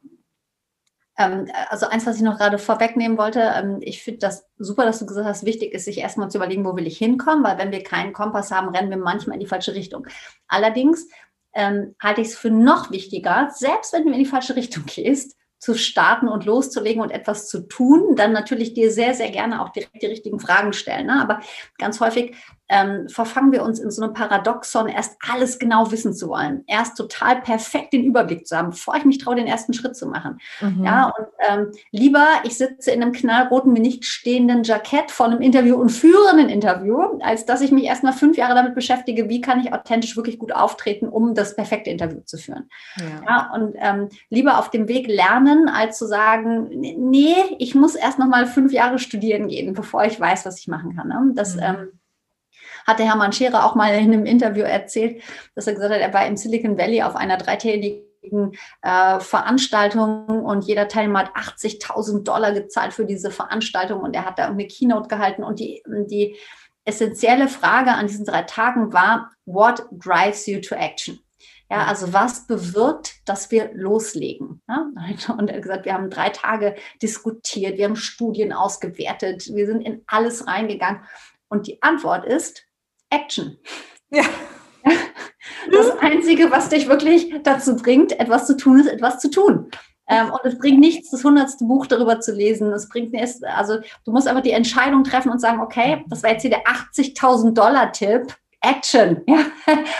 Ähm, also eins, was ich noch gerade vorwegnehmen wollte, ähm, ich finde das super, dass du gesagt hast, wichtig ist, sich erstmal zu überlegen, wo will ich hinkommen, weil wenn wir keinen Kompass haben, rennen wir manchmal in die falsche Richtung. Allerdings ähm, halte ich es für noch wichtiger, selbst wenn du in die falsche Richtung gehst, zu starten und loszulegen und etwas zu tun, dann natürlich dir sehr, sehr gerne auch direkt die richtigen Fragen stellen. Ne? Aber ganz häufig ähm, verfangen wir uns in so einem Paradoxon, erst alles genau wissen zu wollen, erst total perfekt den Überblick zu haben, bevor ich mich traue, den ersten Schritt zu machen. Mhm. Ja, und ähm, lieber, ich sitze in einem knallroten, mir nicht stehenden Jackett vor einem Interview und führe ein Interview, als dass ich mich erst mal fünf Jahre damit beschäftige, wie kann ich authentisch wirklich gut auftreten, um das perfekte Interview zu führen. Ja, ja und ähm, lieber auf dem Weg lernen, als zu sagen, nee, ich muss erst noch mal fünf Jahre studieren gehen, bevor ich weiß, was ich machen kann. Ne? Das mhm. Hatte Hermann Scherer auch mal in einem Interview erzählt, dass er gesagt hat, er war im Silicon Valley auf einer dreitägigen äh, Veranstaltung und jeder Teilnehmer hat 80.000 Dollar gezahlt für diese Veranstaltung und er hat da eine Keynote gehalten und die, die essentielle Frage an diesen drei Tagen war, what drives you to action? Ja, also was bewirkt, dass wir loslegen? Ja? Und er hat gesagt, wir haben drei Tage diskutiert, wir haben Studien ausgewertet, wir sind in alles reingegangen. Und die Antwort ist, Action. Ja. Das Einzige, was dich wirklich dazu bringt, etwas zu tun, ist etwas zu tun. Ähm, und es bringt nichts, das hundertste Buch darüber zu lesen. Es bringt nichts, also du musst einfach die Entscheidung treffen und sagen, okay, das war jetzt hier der 80.000 Dollar Tipp. Action. Ja?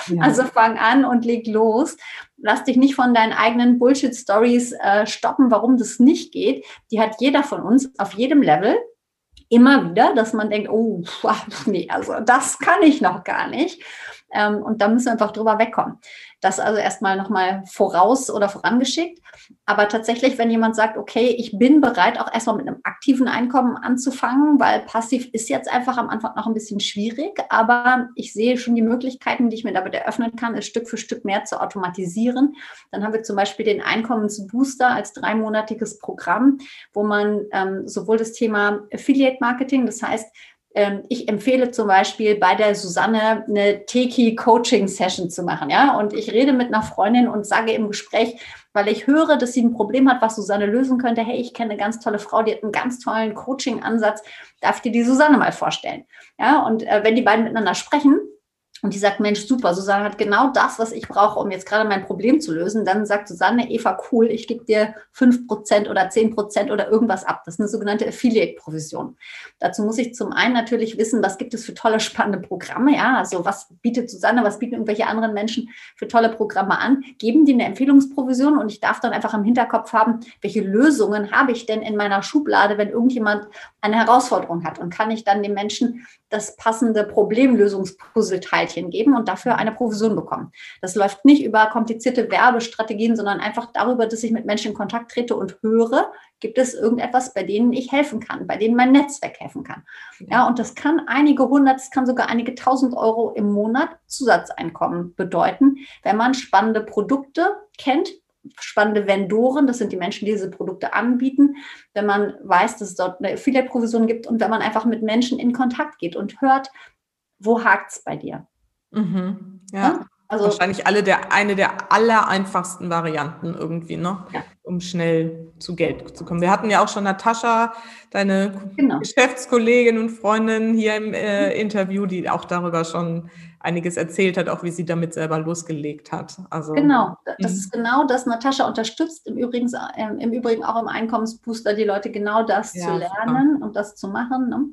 ja. Also fang an und leg los. Lass dich nicht von deinen eigenen Bullshit-Stories äh, stoppen, warum das nicht geht. Die hat jeder von uns auf jedem Level immer wieder, dass man denkt, oh, nee, also das kann ich noch gar nicht. Ähm, und da müssen wir einfach drüber wegkommen. Das also erstmal nochmal voraus oder vorangeschickt. Aber tatsächlich, wenn jemand sagt, okay, ich bin bereit, auch erstmal mit einem aktiven Einkommen anzufangen, weil passiv ist jetzt einfach am Anfang noch ein bisschen schwierig, aber ich sehe schon die Möglichkeiten, die ich mir damit eröffnen kann, es Stück für Stück mehr zu automatisieren. Dann haben wir zum Beispiel den Einkommensbooster als dreimonatiges Programm, wo man ähm, sowohl das Thema Affiliate Marketing, das heißt, ich empfehle zum Beispiel bei der Susanne eine Teki-Coaching-Session zu machen. Ja? Und ich rede mit einer Freundin und sage im Gespräch, weil ich höre, dass sie ein Problem hat, was Susanne lösen könnte. Hey, ich kenne eine ganz tolle Frau, die hat einen ganz tollen Coaching-Ansatz. Darf ich dir die Susanne mal vorstellen? Ja, und äh, wenn die beiden miteinander sprechen, und die sagt, Mensch, super, Susanne hat genau das, was ich brauche, um jetzt gerade mein Problem zu lösen. Dann sagt Susanne, Eva, cool, ich gebe dir fünf Prozent oder zehn Prozent oder irgendwas ab. Das ist eine sogenannte Affiliate-Provision. Dazu muss ich zum einen natürlich wissen, was gibt es für tolle, spannende Programme. Ja, also was bietet Susanne, was bieten irgendwelche anderen Menschen für tolle Programme an? Geben die eine Empfehlungsprovision und ich darf dann einfach im Hinterkopf haben, welche Lösungen habe ich denn in meiner Schublade, wenn irgendjemand eine Herausforderung hat und kann ich dann dem Menschen das passende Problemlösungspuzzleteilchen geben und dafür eine Provision bekommen. Das läuft nicht über komplizierte Werbestrategien, sondern einfach darüber, dass ich mit Menschen in Kontakt trete und höre, gibt es irgendetwas, bei denen ich helfen kann, bei denen mein Netzwerk helfen kann. Ja, und das kann einige hundert, das kann sogar einige tausend Euro im Monat Zusatzeinkommen bedeuten, wenn man spannende Produkte kennt, spannende Vendoren, das sind die Menschen, die diese Produkte anbieten, wenn man weiß, dass es dort eine Affiliate-Provision gibt und wenn man einfach mit Menschen in Kontakt geht und hört, wo hakt es bei dir? Mhm. Ja. ja. Also, Wahrscheinlich alle der, eine der aller einfachsten Varianten irgendwie, ne? Ja. Um schnell zu Geld zu kommen. Wir hatten ja auch schon Natascha, deine genau. Geschäftskollegin und Freundin hier im äh. Interview, die auch darüber schon einiges erzählt hat, auch wie sie damit selber losgelegt hat. Also, genau, das mhm. ist genau das. Natascha unterstützt im Übrigen, äh, im Übrigen auch im Einkommensbooster die Leute genau das ja, zu lernen super. und das zu machen. Ne?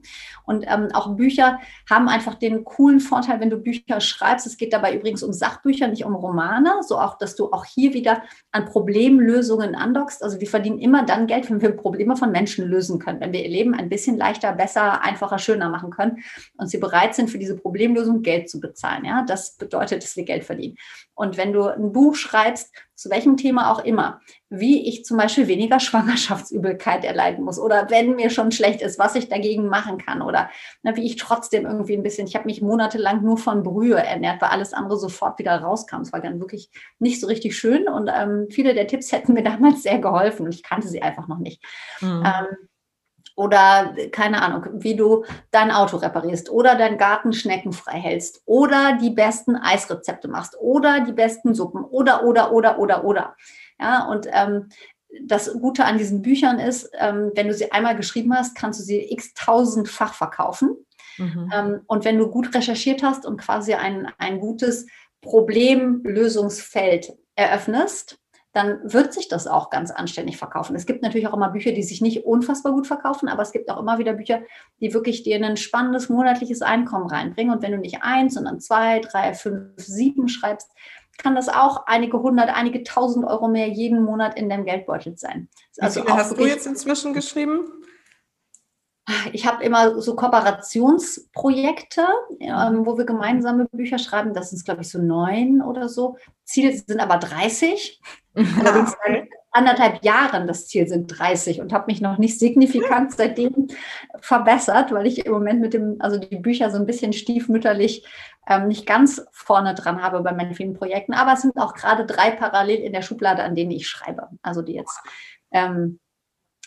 Und ähm, auch Bücher haben einfach den coolen Vorteil, wenn du Bücher schreibst. Es geht dabei übrigens um Sachbücher, nicht um Romane. So auch, dass du auch hier wieder an Problemlösungen andockst. Also wir verdienen immer dann Geld, wenn wir Probleme von Menschen lösen können, wenn wir ihr Leben ein bisschen leichter, besser, einfacher, schöner machen können und sie bereit sind, für diese Problemlösung Geld zu bezahlen. Ja, das bedeutet, dass wir Geld verdienen. Und wenn du ein Buch schreibst, zu welchem Thema auch immer, wie ich zum Beispiel weniger Schwangerschaftsübelkeit erleiden muss oder wenn mir schon schlecht ist, was ich dagegen machen kann oder na, wie ich trotzdem irgendwie ein bisschen, ich habe mich monatelang nur von Brühe ernährt, weil alles andere sofort wieder rauskam. Es war dann wirklich nicht so richtig schön und ähm, viele der Tipps hätten mir damals sehr geholfen und ich kannte sie einfach noch nicht. Mhm. Ähm, oder keine Ahnung, wie du dein Auto reparierst oder deinen Garten schneckenfrei hältst oder die besten Eisrezepte machst oder die besten Suppen oder, oder, oder, oder, oder. Ja, und ähm, das Gute an diesen Büchern ist, ähm, wenn du sie einmal geschrieben hast, kannst du sie x-tausendfach verkaufen. Mhm. Ähm, und wenn du gut recherchiert hast und quasi ein, ein gutes Problemlösungsfeld eröffnest, dann wird sich das auch ganz anständig verkaufen. Es gibt natürlich auch immer Bücher, die sich nicht unfassbar gut verkaufen, aber es gibt auch immer wieder Bücher, die wirklich dir ein spannendes monatliches Einkommen reinbringen. Und wenn du nicht eins, sondern zwei, drei, fünf, sieben schreibst, kann das auch einige hundert, einige tausend Euro mehr jeden Monat in deinem Geldbeutel sein. Also Wie viele hast du jetzt inzwischen geschrieben? Ich habe immer so Kooperationsprojekte, ähm, wo wir gemeinsame Bücher schreiben. Das sind, glaube ich, so neun oder so. Ziel sind aber 30. Allerdings seit anderthalb Jahren das Ziel sind 30 und habe mich noch nicht signifikant seitdem verbessert, weil ich im Moment mit dem, also die Bücher so ein bisschen stiefmütterlich ähm, nicht ganz vorne dran habe bei meinen vielen Projekten. Aber es sind auch gerade drei parallel in der Schublade, an denen ich schreibe. Also die jetzt ähm,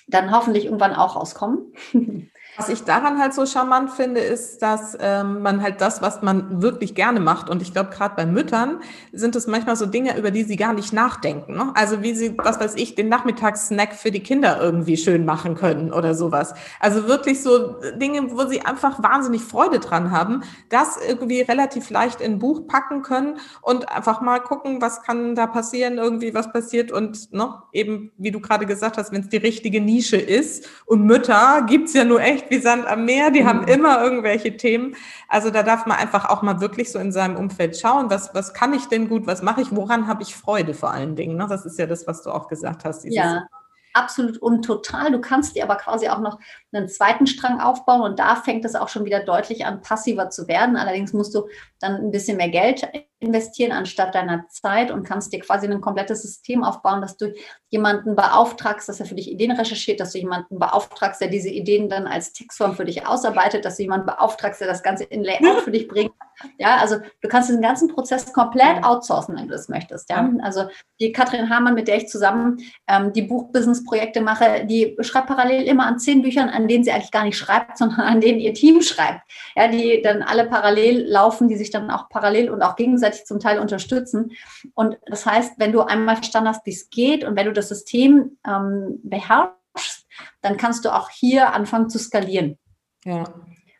dann hoffentlich irgendwann auch rauskommen. Was ich daran halt so charmant finde, ist, dass ähm, man halt das, was man wirklich gerne macht, und ich glaube, gerade bei Müttern sind es manchmal so Dinge, über die sie gar nicht nachdenken. Ne? Also wie sie, was weiß ich, den Nachmittagssnack für die Kinder irgendwie schön machen können oder sowas. Also wirklich so Dinge, wo sie einfach wahnsinnig Freude dran haben, das irgendwie relativ leicht in ein Buch packen können und einfach mal gucken, was kann da passieren, irgendwie was passiert und ne, eben, wie du gerade gesagt hast, wenn es die richtige Nische ist und Mütter gibt's ja nur echt echt wie Sand am Meer, die mhm. haben immer irgendwelche Themen. Also da darf man einfach auch mal wirklich so in seinem Umfeld schauen, was, was kann ich denn gut, was mache ich, woran habe ich Freude vor allen Dingen. Ne? Das ist ja das, was du auch gesagt hast. ja absolut und total. Du kannst dir aber quasi auch noch einen zweiten Strang aufbauen und da fängt es auch schon wieder deutlich an, passiver zu werden. Allerdings musst du dann ein bisschen mehr Geld investieren anstatt deiner Zeit und kannst dir quasi ein komplettes System aufbauen, dass du jemanden beauftragst, dass er für dich Ideen recherchiert, dass du jemanden beauftragst, der diese Ideen dann als Textform für dich ausarbeitet, dass du jemanden beauftragst, der das Ganze in Layout für dich bringt. Ja, also du kannst diesen ganzen Prozess komplett outsourcen, wenn du das möchtest. Ja, also die Katrin Hamann, mit der ich zusammen ähm, die Buchbusiness-Projekte mache, die schreibt parallel immer an zehn Büchern, an denen sie eigentlich gar nicht schreibt, sondern an denen ihr Team schreibt. Ja, die dann alle parallel laufen, die sich dann auch parallel und auch gegenseitig gegenseitig zum Teil unterstützen. Und das heißt, wenn du einmal verstanden hast, wie es geht und wenn du das System ähm, beherrschst, dann kannst du auch hier anfangen zu skalieren. Ja,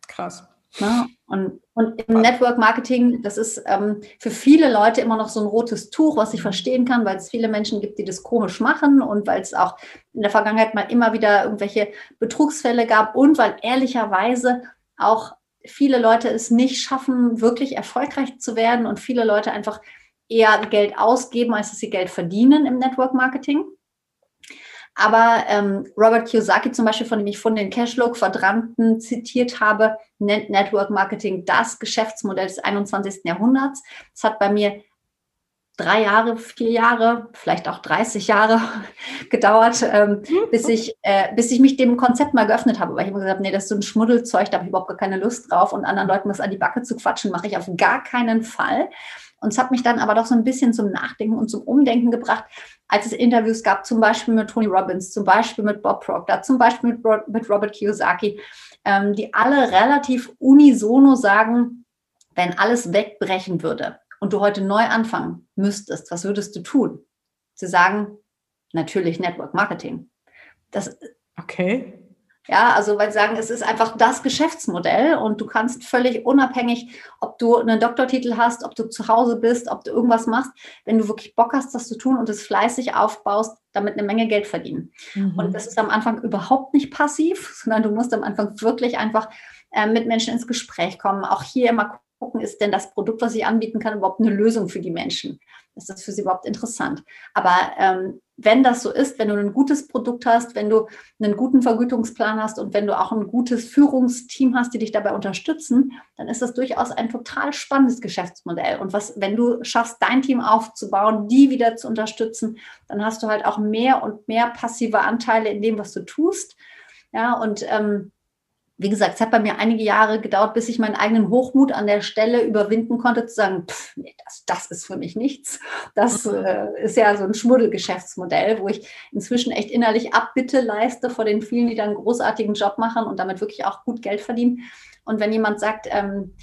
krass. Ja, und, und im Network Marketing, das ist ähm, für viele Leute immer noch so ein rotes Tuch, was ich verstehen kann, weil es viele Menschen gibt, die das komisch machen und weil es auch in der Vergangenheit mal immer wieder irgendwelche Betrugsfälle gab und weil ehrlicherweise auch viele Leute es nicht schaffen, wirklich erfolgreich zu werden und viele Leute einfach eher Geld ausgeben, als dass sie Geld verdienen im Network Marketing. Aber ähm, Robert Kiyosaki zum Beispiel, von dem ich von den Cashflow-Quadranten zitiert habe, nennt Network Marketing das Geschäftsmodell des 21. Jahrhunderts. Das hat bei mir drei Jahre, vier Jahre, vielleicht auch 30 Jahre gedauert, ähm, bis, ich, äh, bis ich mich dem Konzept mal geöffnet habe. Weil ich immer gesagt habe, nee, das ist so ein Schmuddelzeug, da habe ich überhaupt gar keine Lust drauf und anderen Leuten was an die Backe zu quatschen, mache ich auf gar keinen Fall. Und es hat mich dann aber doch so ein bisschen zum Nachdenken und zum Umdenken gebracht, als es Interviews gab, zum Beispiel mit Tony Robbins, zum Beispiel mit Bob Proctor, zum Beispiel mit, mit Robert Kiyosaki, ähm, die alle relativ unisono sagen, wenn alles wegbrechen würde, und du heute neu anfangen müsstest, was würdest du tun? Sie sagen, natürlich Network Marketing. Das, okay. Ja, also weil sie sagen, es ist einfach das Geschäftsmodell und du kannst völlig unabhängig, ob du einen Doktortitel hast, ob du zu Hause bist, ob du irgendwas machst, wenn du wirklich Bock hast, das zu tun und es fleißig aufbaust, damit eine Menge Geld verdienen. Mhm. Und das ist am Anfang überhaupt nicht passiv, sondern du musst am Anfang wirklich einfach äh, mit Menschen ins Gespräch kommen. Auch hier immer gucken, ist denn das Produkt, was ich anbieten kann, überhaupt eine Lösung für die Menschen? Ist das für sie überhaupt interessant? Aber ähm, wenn das so ist, wenn du ein gutes Produkt hast, wenn du einen guten Vergütungsplan hast und wenn du auch ein gutes Führungsteam hast, die dich dabei unterstützen, dann ist das durchaus ein total spannendes Geschäftsmodell. Und was, wenn du schaffst, dein Team aufzubauen, die wieder zu unterstützen, dann hast du halt auch mehr und mehr passive Anteile in dem, was du tust. Ja, und ähm, wie gesagt, es hat bei mir einige Jahre gedauert, bis ich meinen eigenen Hochmut an der Stelle überwinden konnte, zu sagen, pff, nee, das, das ist für mich nichts. Das mhm. äh, ist ja so ein Schmuddelgeschäftsmodell, wo ich inzwischen echt innerlich Abbitte leiste vor den vielen, die da einen großartigen Job machen und damit wirklich auch gut Geld verdienen. Und wenn jemand sagt, ähm,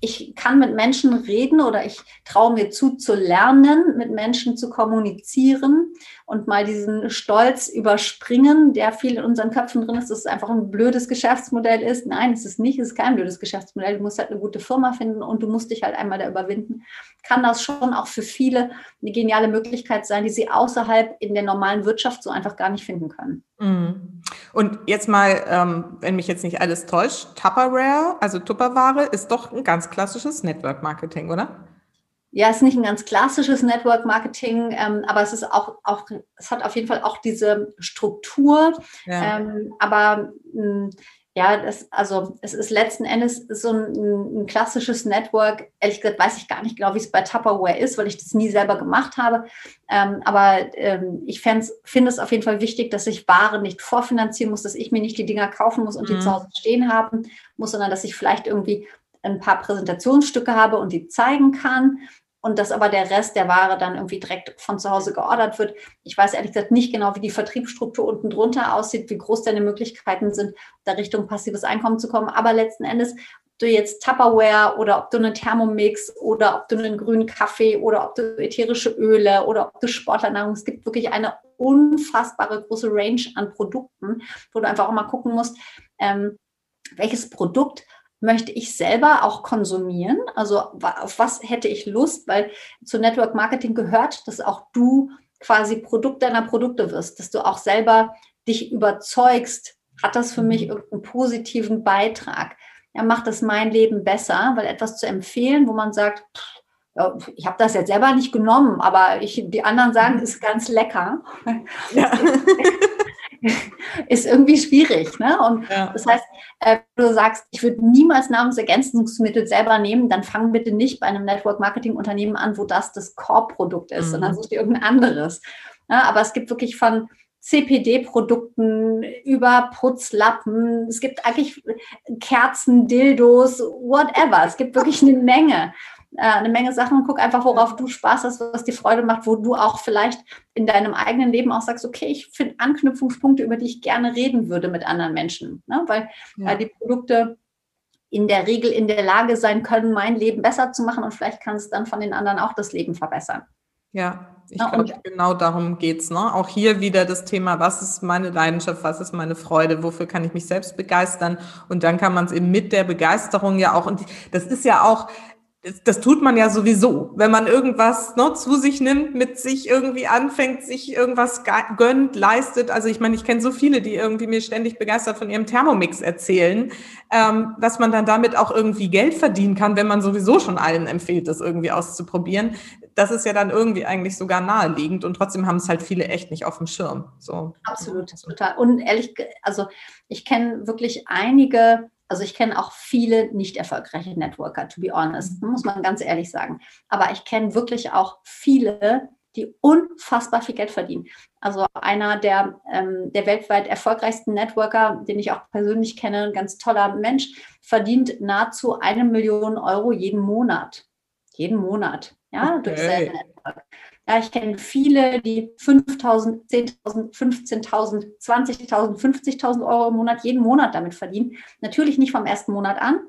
ich kann mit Menschen reden oder ich traue mir zu, zu lernen, mit Menschen zu kommunizieren und mal diesen Stolz überspringen, der viel in unseren Köpfen drin ist, dass es einfach ein blödes Geschäftsmodell ist. Nein, es ist nicht, es ist kein blödes Geschäftsmodell. Du musst halt eine gute Firma finden und du musst dich halt einmal da überwinden. Kann das schon auch für viele eine geniale Möglichkeit sein, die sie außerhalb in der normalen Wirtschaft so einfach gar nicht finden können. Mhm. Und jetzt mal, ähm, wenn mich jetzt nicht alles täuscht, Tupperware, also Tupperware, ist doch ein ganz klassisches Network Marketing, oder? Ja, es ist nicht ein ganz klassisches Network Marketing, ähm, aber es ist auch, auch, es hat auf jeden Fall auch diese Struktur. Ja. Ähm, aber mh, hm, ja, das, also es ist letzten Endes so ein, ein, klassisches Network. Ehrlich gesagt weiß ich gar nicht genau, wie es bei Tupperware ist, weil ich das nie selber gemacht habe. Ähm, aber ähm, ich finde es auf jeden Fall wichtig, dass ich Ware nicht vorfinanzieren muss, dass ich mir nicht die Dinger kaufen muss und mhm. die zu Hause stehen haben muss, sondern dass ich vielleicht irgendwie ein paar Präsentationsstücke habe und die zeigen kann und dass aber der Rest der Ware dann irgendwie direkt von zu Hause geordert wird. Ich weiß ehrlich gesagt nicht genau, wie die Vertriebsstruktur unten drunter aussieht, wie groß deine Möglichkeiten sind, da Richtung passives Einkommen zu kommen. Aber letzten Endes, ob du jetzt Tupperware oder ob du einen Thermomix oder ob du einen grünen Kaffee oder ob du ätherische Öle oder ob du Sportlernahrung, es gibt wirklich eine unfassbare große Range an Produkten, wo du einfach auch mal gucken musst, ähm, welches Produkt möchte ich selber auch konsumieren? Also auf was hätte ich Lust? Weil zu Network Marketing gehört, dass auch du quasi Produkt deiner Produkte wirst, dass du auch selber dich überzeugst Hat das für mich irgendeinen positiven Beitrag? Ja, macht das mein Leben besser? Weil etwas zu empfehlen, wo man sagt, ich habe das jetzt selber nicht genommen, aber ich, die anderen sagen, ist ganz lecker. Ja. ist irgendwie schwierig. Ne? Und ja. das heißt, äh, du sagst, ich würde niemals Nahrungsergänzungsmittel selber nehmen, dann fang bitte nicht bei einem Network-Marketing-Unternehmen an, wo das das Core-Produkt ist, mhm. sondern such dir irgendein anderes. Ja, aber es gibt wirklich von CPD-Produkten über Putzlappen, es gibt eigentlich Kerzen, Dildos, whatever. Es gibt wirklich eine Menge äh, eine Menge Sachen. Guck einfach, worauf du Spaß hast, was dir Freude macht, wo du auch vielleicht in deinem eigenen Leben auch sagst, okay, ich finde Anknüpfungspunkte, über die ich gerne reden würde mit anderen Menschen. Ne? Weil ja. äh, die Produkte in der Regel in der Lage sein können, mein Leben besser zu machen und vielleicht kann es dann von den anderen auch das Leben verbessern. Ja, ich ja, glaube, genau darum geht es. Ne? Auch hier wieder das Thema, was ist meine Leidenschaft, was ist meine Freude, wofür kann ich mich selbst begeistern? Und dann kann man es eben mit der Begeisterung ja auch, und das ist ja auch, das tut man ja sowieso, wenn man irgendwas ne, zu sich nimmt, mit sich irgendwie anfängt, sich irgendwas gönnt, leistet. Also ich meine, ich kenne so viele, die irgendwie mir ständig begeistert von ihrem Thermomix erzählen, ähm, dass man dann damit auch irgendwie Geld verdienen kann, wenn man sowieso schon allen empfiehlt, das irgendwie auszuprobieren. Das ist ja dann irgendwie eigentlich sogar naheliegend und trotzdem haben es halt viele echt nicht auf dem Schirm. So. Absolut, total. Und ehrlich, also ich kenne wirklich einige also ich kenne auch viele nicht erfolgreiche Networker, to be honest, muss man ganz ehrlich sagen. Aber ich kenne wirklich auch viele, die unfassbar viel Geld verdienen. Also einer der, ähm, der weltweit erfolgreichsten Networker, den ich auch persönlich kenne, ein ganz toller Mensch, verdient nahezu eine Million Euro jeden Monat. Jeden Monat, ja, okay. durch sein Network. Ja, ich kenne viele, die 5.000, 10.000, 15.000, 20.000, 50.000 Euro im Monat jeden Monat damit verdienen. Natürlich nicht vom ersten Monat an.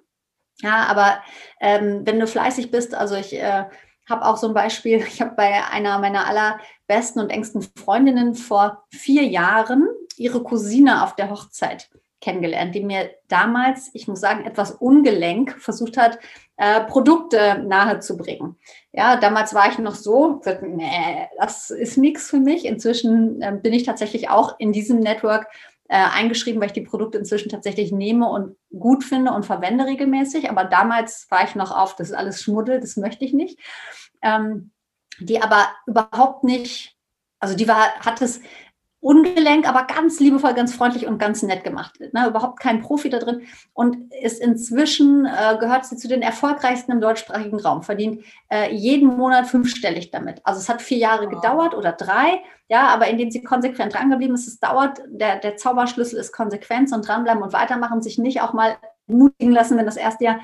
Ja, aber ähm, wenn du fleißig bist, also ich äh, habe auch so ein Beispiel, ich habe bei einer meiner allerbesten und engsten Freundinnen vor vier Jahren ihre Cousine auf der Hochzeit kennengelernt, die mir damals, ich muss sagen, etwas ungelenk versucht hat, äh, Produkte nahezubringen. Ja, damals war ich noch so, nee, das ist nichts für mich. Inzwischen äh, bin ich tatsächlich auch in diesem Network äh, eingeschrieben, weil ich die Produkte inzwischen tatsächlich nehme und gut finde und verwende regelmäßig. Aber damals war ich noch auf, das ist alles Schmuddel, das möchte ich nicht. Ähm, die aber überhaupt nicht, also die war, hat es ungelenk, aber ganz liebevoll, ganz freundlich und ganz nett gemacht. Ne? Überhaupt kein Profi da drin und ist inzwischen, äh, gehört sie zu den erfolgreichsten im deutschsprachigen Raum, verdient äh, jeden Monat fünfstellig damit. Also es hat vier Jahre wow. gedauert oder drei, ja, aber in denen sie konsequent drangeblieben ist, es dauert, der, der Zauberschlüssel ist Konsequenz und dranbleiben und weitermachen, sich nicht auch mal mutigen lassen, wenn das erste Jahr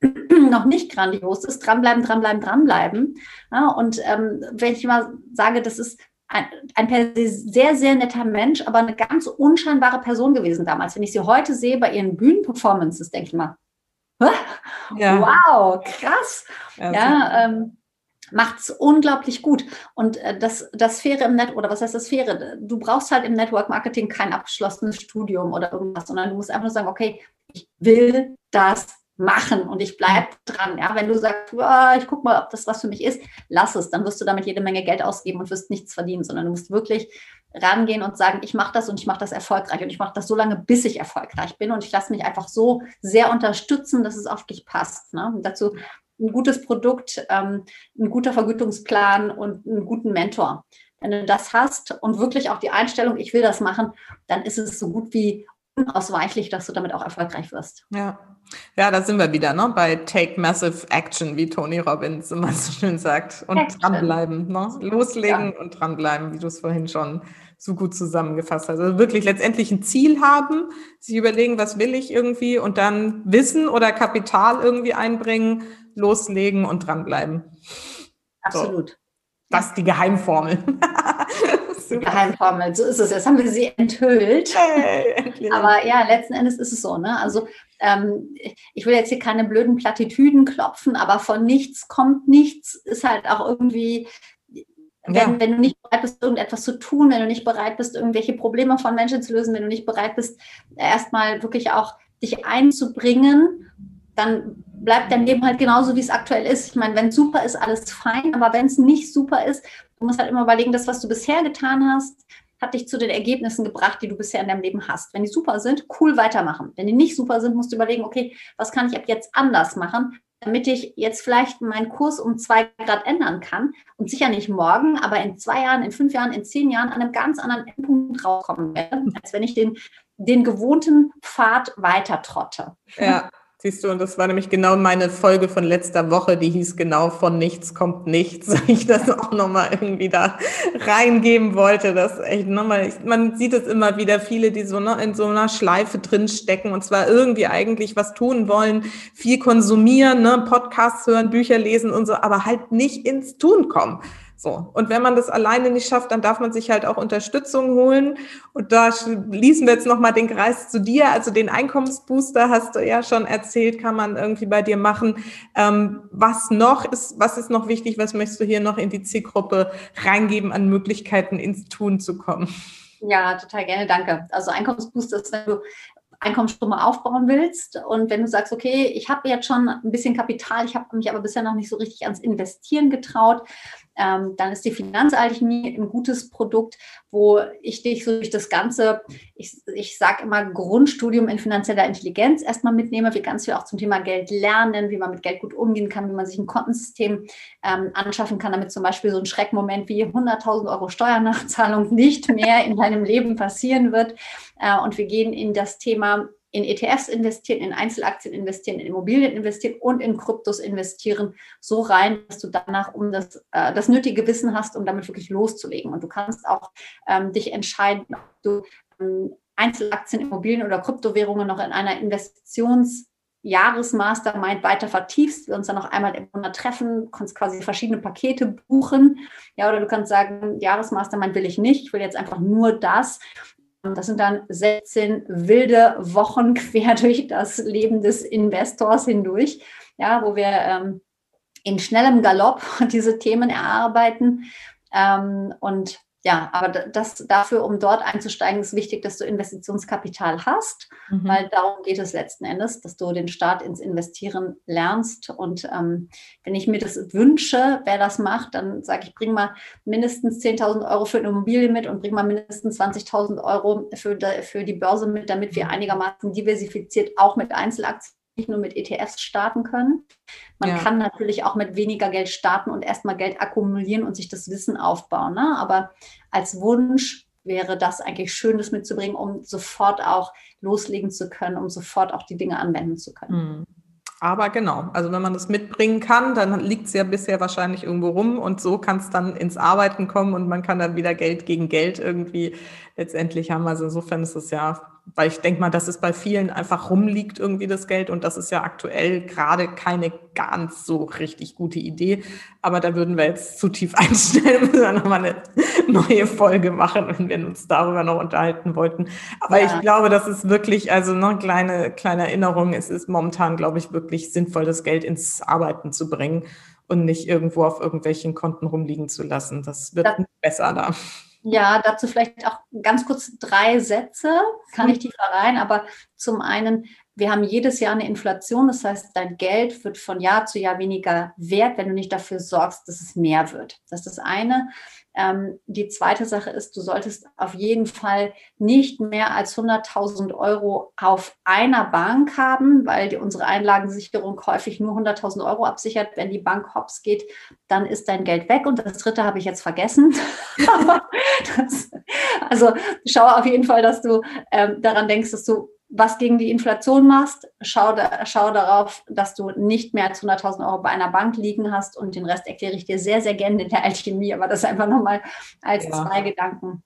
noch nicht grandios ist, dranbleiben, dranbleiben, dranbleiben. Ja, und ähm, wenn ich mal sage, das ist ein, ein sehr, sehr netter Mensch, aber eine ganz unscheinbare Person gewesen damals. Wenn ich sie heute sehe bei ihren Bühnenperformances, denke ich mal, ja. wow, krass. Ja, ja ähm, macht es unglaublich gut. Und äh, das, das Faire im Network, oder was heißt das Faire? Du brauchst halt im Network Marketing kein abgeschlossenes Studium oder irgendwas, sondern du musst einfach nur sagen, okay, ich will das machen und ich bleibe dran. Ja, wenn du sagst, oh, ich gucke mal, ob das was für mich ist, lass es. Dann wirst du damit jede Menge Geld ausgeben und wirst nichts verdienen, sondern du musst wirklich rangehen und sagen, ich mache das und ich mache das erfolgreich und ich mache das so lange, bis ich erfolgreich bin und ich lasse mich einfach so sehr unterstützen, dass es auf dich passt. Ne? Und dazu ein gutes Produkt, ähm, ein guter Vergütungsplan und einen guten Mentor. Wenn du das hast und wirklich auch die Einstellung, ich will das machen, dann ist es so gut wie unausweichlich, dass du damit auch erfolgreich wirst. Ja. Ja, da sind wir wieder, ne? Bei Take Massive Action, wie Tony Robbins immer so schön sagt. Und Action. dranbleiben, ne? Loslegen ja. und dranbleiben, wie du es vorhin schon so gut zusammengefasst hast. Also wirklich letztendlich ein Ziel haben, sich überlegen, was will ich irgendwie und dann Wissen oder Kapital irgendwie einbringen, loslegen und dranbleiben. Absolut. So. Das ist die Geheimformel. Geheimformel, so ist es. Jetzt haben wir sie enthüllt. Hey, Aber ja, letzten Endes ist es so. Ne? Also ähm, ich will jetzt hier keine blöden Plattitüden klopfen, aber von nichts kommt nichts, ist halt auch irgendwie wenn, ja. wenn, du nicht bereit bist, irgendetwas zu tun, wenn du nicht bereit bist, irgendwelche Probleme von Menschen zu lösen, wenn du nicht bereit bist, erstmal wirklich auch dich einzubringen, dann bleibt dein Leben halt genauso, wie es aktuell ist. Ich meine, wenn es super ist, alles fein, aber wenn es nicht super ist, du musst halt immer überlegen, das, was du bisher getan hast, hat dich zu den Ergebnissen gebracht, die du bisher in deinem Leben hast. Wenn die super sind, cool weitermachen. Wenn die nicht super sind, musst du überlegen, okay, was kann ich ab jetzt anders machen, damit ich jetzt vielleicht meinen Kurs um zwei Grad ändern kann und sicher nicht morgen, aber in zwei Jahren, in fünf Jahren, in zehn Jahren an einem ganz anderen Punkt rauskommen werde, als wenn ich den, den gewohnten Pfad weiter trotte. Ja. Siehst du, und das war nämlich genau meine Folge von letzter Woche, die hieß genau von nichts kommt nichts. Ich das auch nochmal irgendwie da reingeben wollte. Das echt nochmal, man sieht es immer wieder, viele, die so in so einer Schleife drin stecken und zwar irgendwie eigentlich was tun wollen, viel konsumieren, ne, Podcasts hören, Bücher lesen und so, aber halt nicht ins Tun kommen. So. Und wenn man das alleine nicht schafft, dann darf man sich halt auch Unterstützung holen. Und da schließen wir jetzt nochmal den Kreis zu dir. Also den Einkommensbooster hast du ja schon erzählt, kann man irgendwie bei dir machen. Ähm, was noch ist, was ist noch wichtig? Was möchtest du hier noch in die Zielgruppe reingeben an Möglichkeiten ins Tun zu kommen? Ja, total gerne, danke. Also Einkommensbooster ist, wenn du Einkommensströme aufbauen willst und wenn du sagst, okay, ich habe jetzt schon ein bisschen Kapital, ich habe mich aber bisher noch nicht so richtig ans Investieren getraut, ähm, dann ist die Finanzalchemie ein gutes Produkt, wo ich dich so durch das ganze, ich, ich sage immer Grundstudium in finanzieller Intelligenz erstmal mitnehme, wie ganz viel auch zum Thema Geld lernen, wie man mit Geld gut umgehen kann, wie man sich ein Kontensystem ähm, anschaffen kann, damit zum Beispiel so ein Schreckmoment wie 100.000 Euro Steuernachzahlung nicht mehr in deinem Leben passieren wird. Äh, und wir gehen in das Thema in ETFs investieren, in Einzelaktien investieren, in Immobilien investieren und in Kryptos investieren, so rein, dass du danach um das, äh, das nötige Wissen hast, um damit wirklich loszulegen. Und du kannst auch ähm, dich entscheiden, ob du ähm, Einzelaktien, Immobilien oder Kryptowährungen noch in einer Investitions- Jahresmastermind weiter vertiefst, wir uns dann noch einmal im Monat treffen, kannst quasi verschiedene Pakete buchen. Ja, oder du kannst sagen, Jahresmastermind will ich nicht, ich will jetzt einfach nur das. Das sind dann 16 wilde Wochen quer durch das Leben des Investors hindurch, ja, wo wir ähm, in schnellem Galopp diese Themen erarbeiten. Ähm, und ja, aber das dafür, um dort einzusteigen, ist wichtig, dass du Investitionskapital hast, mhm. weil darum geht es letzten Endes, dass du den Start ins Investieren lernst. Und ähm, wenn ich mir das wünsche, wer das macht, dann sage ich, bring mal mindestens 10.000 Euro für eine Immobilie mit und bring mal mindestens 20.000 Euro für, de, für die Börse mit, damit wir einigermaßen diversifiziert auch mit Einzelaktien nur mit ETFs starten können. Man ja. kann natürlich auch mit weniger Geld starten und erstmal Geld akkumulieren und sich das Wissen aufbauen. Ne? Aber als Wunsch wäre das eigentlich schön, das mitzubringen, um sofort auch loslegen zu können, um sofort auch die Dinge anwenden zu können. Mhm. Aber genau, also wenn man das mitbringen kann, dann liegt es ja bisher wahrscheinlich irgendwo rum und so kann es dann ins Arbeiten kommen und man kann dann wieder Geld gegen Geld irgendwie letztendlich haben. Also insofern ist es ja weil ich denke mal, dass es bei vielen einfach rumliegt irgendwie das Geld und das ist ja aktuell gerade keine ganz so richtig gute Idee. Aber da würden wir jetzt zu tief einstellen, müssen wir nochmal eine neue Folge machen, wenn wir uns darüber noch unterhalten wollten. Aber ja. ich glaube, das ist wirklich, also eine kleine, kleine Erinnerung, es ist momentan, glaube ich, wirklich sinnvoll, das Geld ins Arbeiten zu bringen und nicht irgendwo auf irgendwelchen Konten rumliegen zu lassen. Das wird ja. besser da. Ja, dazu vielleicht auch ganz kurz drei Sätze, kann ich tiefer rein, aber zum einen, wir haben jedes Jahr eine Inflation, das heißt, dein Geld wird von Jahr zu Jahr weniger wert, wenn du nicht dafür sorgst, dass es mehr wird. Das ist das eine. Ähm, die zweite Sache ist, du solltest auf jeden Fall nicht mehr als 100.000 Euro auf einer Bank haben, weil die, unsere Einlagensicherung häufig nur 100.000 Euro absichert. Wenn die Bank hops geht, dann ist dein Geld weg. Und das dritte habe ich jetzt vergessen. das, also schau auf jeden Fall, dass du ähm, daran denkst, dass du was gegen die Inflation machst, schau, da, schau darauf, dass du nicht mehr als 100.000 Euro bei einer Bank liegen hast und den Rest erkläre ich dir sehr, sehr gerne in der Alchemie, aber das einfach nochmal als ja. zwei Gedanken.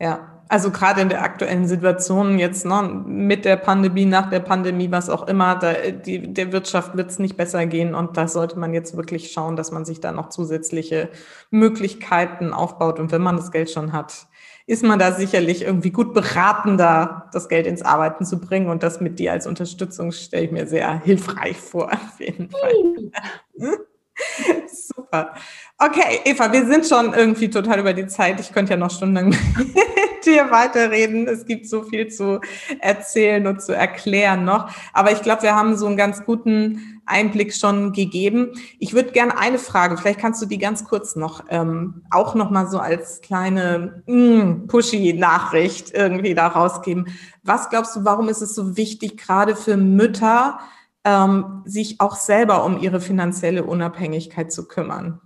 Ja, also gerade in der aktuellen Situation jetzt ne, mit der Pandemie, nach der Pandemie, was auch immer, da, die, der Wirtschaft wird es nicht besser gehen und da sollte man jetzt wirklich schauen, dass man sich da noch zusätzliche Möglichkeiten aufbaut und wenn man das Geld schon hat, ist man da sicherlich irgendwie gut beraten, da das Geld ins Arbeiten zu bringen. Und das mit dir als Unterstützung stelle ich mir sehr hilfreich vor, auf jeden Fall. Super. Okay, Eva, wir sind schon irgendwie total über die Zeit. Ich könnte ja noch stundenlang mit dir weiterreden. Es gibt so viel zu erzählen und zu erklären noch. Aber ich glaube, wir haben so einen ganz guten Einblick schon gegeben. Ich würde gerne eine Frage, vielleicht kannst du die ganz kurz noch, ähm, auch noch mal so als kleine mm, Pushy-Nachricht irgendwie da rausgeben. Was glaubst du, warum ist es so wichtig, gerade für Mütter, ähm, sich auch selber um ihre finanzielle Unabhängigkeit zu kümmern?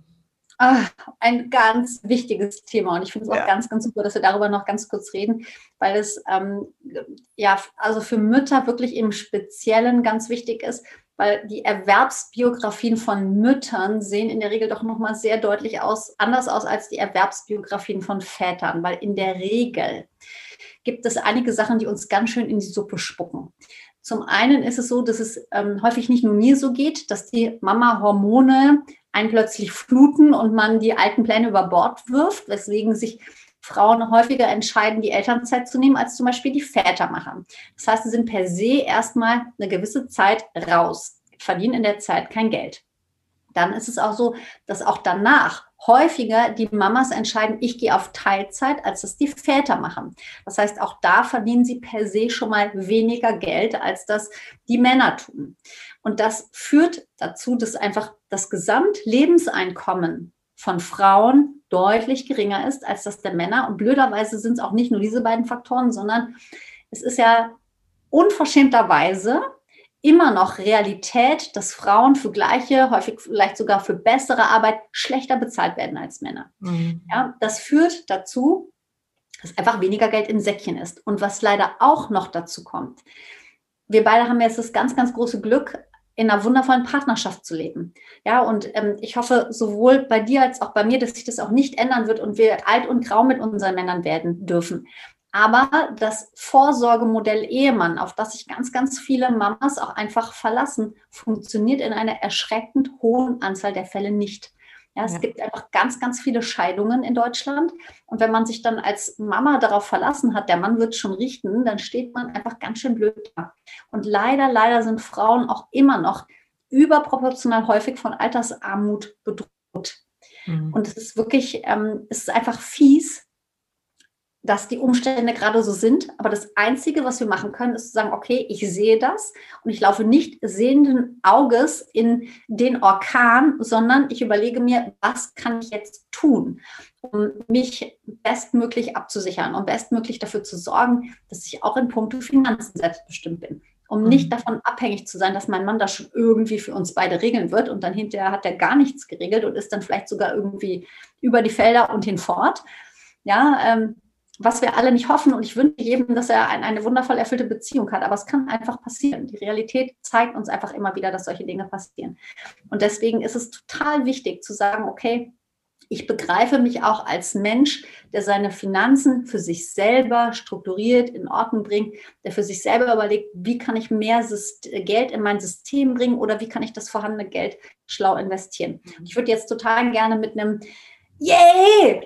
Ach, ein ganz wichtiges Thema und ich finde es auch ja. ganz, ganz super, dass wir darüber noch ganz kurz reden, weil es ähm, ja also für Mütter wirklich im Speziellen ganz wichtig ist, weil die Erwerbsbiografien von Müttern sehen in der Regel doch noch mal sehr deutlich aus, anders aus als die Erwerbsbiografien von Vätern, weil in der Regel gibt es einige Sachen, die uns ganz schön in die Suppe spucken. Zum einen ist es so, dass es ähm, häufig nicht nur mir so geht, dass die Mama-Hormone einen plötzlich fluten und man die alten Pläne über Bord wirft, weswegen sich Frauen häufiger entscheiden, die Elternzeit zu nehmen, als zum Beispiel die Väter machen. Das heißt, sie sind per se erstmal eine gewisse Zeit raus, verdienen in der Zeit kein Geld. Dann ist es auch so, dass auch danach häufiger die Mamas entscheiden, ich gehe auf Teilzeit, als das die Väter machen. Das heißt, auch da verdienen sie per se schon mal weniger Geld, als das die Männer tun. Und das führt dazu, dass einfach das Gesamtlebenseinkommen von Frauen deutlich geringer ist als das der Männer. Und blöderweise sind es auch nicht nur diese beiden Faktoren, sondern es ist ja unverschämterweise immer noch Realität, dass Frauen für gleiche, häufig vielleicht sogar für bessere Arbeit schlechter bezahlt werden als Männer. Mhm. Ja, das führt dazu, dass einfach weniger Geld im Säckchen ist. Und was leider auch noch dazu kommt, wir beide haben jetzt das ganz, ganz große Glück, in einer wundervollen Partnerschaft zu leben. Ja, und ähm, ich hoffe sowohl bei dir als auch bei mir, dass sich das auch nicht ändern wird und wir alt und grau mit unseren Männern werden dürfen. Aber das Vorsorgemodell Ehemann, auf das sich ganz, ganz viele Mamas auch einfach verlassen, funktioniert in einer erschreckend hohen Anzahl der Fälle nicht. Ja, es ja. gibt einfach ganz, ganz viele Scheidungen in Deutschland. Und wenn man sich dann als Mama darauf verlassen hat, der Mann wird schon richten, dann steht man einfach ganz schön blöd da. Und leider, leider sind Frauen auch immer noch überproportional häufig von Altersarmut bedroht. Mhm. Und es ist wirklich, ähm, es ist einfach fies, dass die Umstände gerade so sind. Aber das Einzige, was wir machen können, ist zu sagen, okay, ich sehe das und ich laufe nicht sehenden Auges in den Orkan, sondern ich überlege mir, was kann ich jetzt tun, um mich bestmöglich abzusichern und bestmöglich dafür zu sorgen, dass ich auch in puncto Finanzen selbstbestimmt bin. Um mhm. nicht davon abhängig zu sein, dass mein Mann das schon irgendwie für uns beide regeln wird und dann hinterher hat er gar nichts geregelt und ist dann vielleicht sogar irgendwie über die Felder und hinfort. Ja, ähm, was wir alle nicht hoffen. Und ich wünsche jedem, dass er ein, eine wundervoll erfüllte Beziehung hat. Aber es kann einfach passieren. Die Realität zeigt uns einfach immer wieder, dass solche Dinge passieren. Und deswegen ist es total wichtig zu sagen, okay, ich begreife mich auch als Mensch, der seine Finanzen für sich selber strukturiert, in Ordnung bringt, der für sich selber überlegt, wie kann ich mehr Geld in mein System bringen oder wie kann ich das vorhandene Geld schlau investieren. Ich würde jetzt total gerne mit einem yay!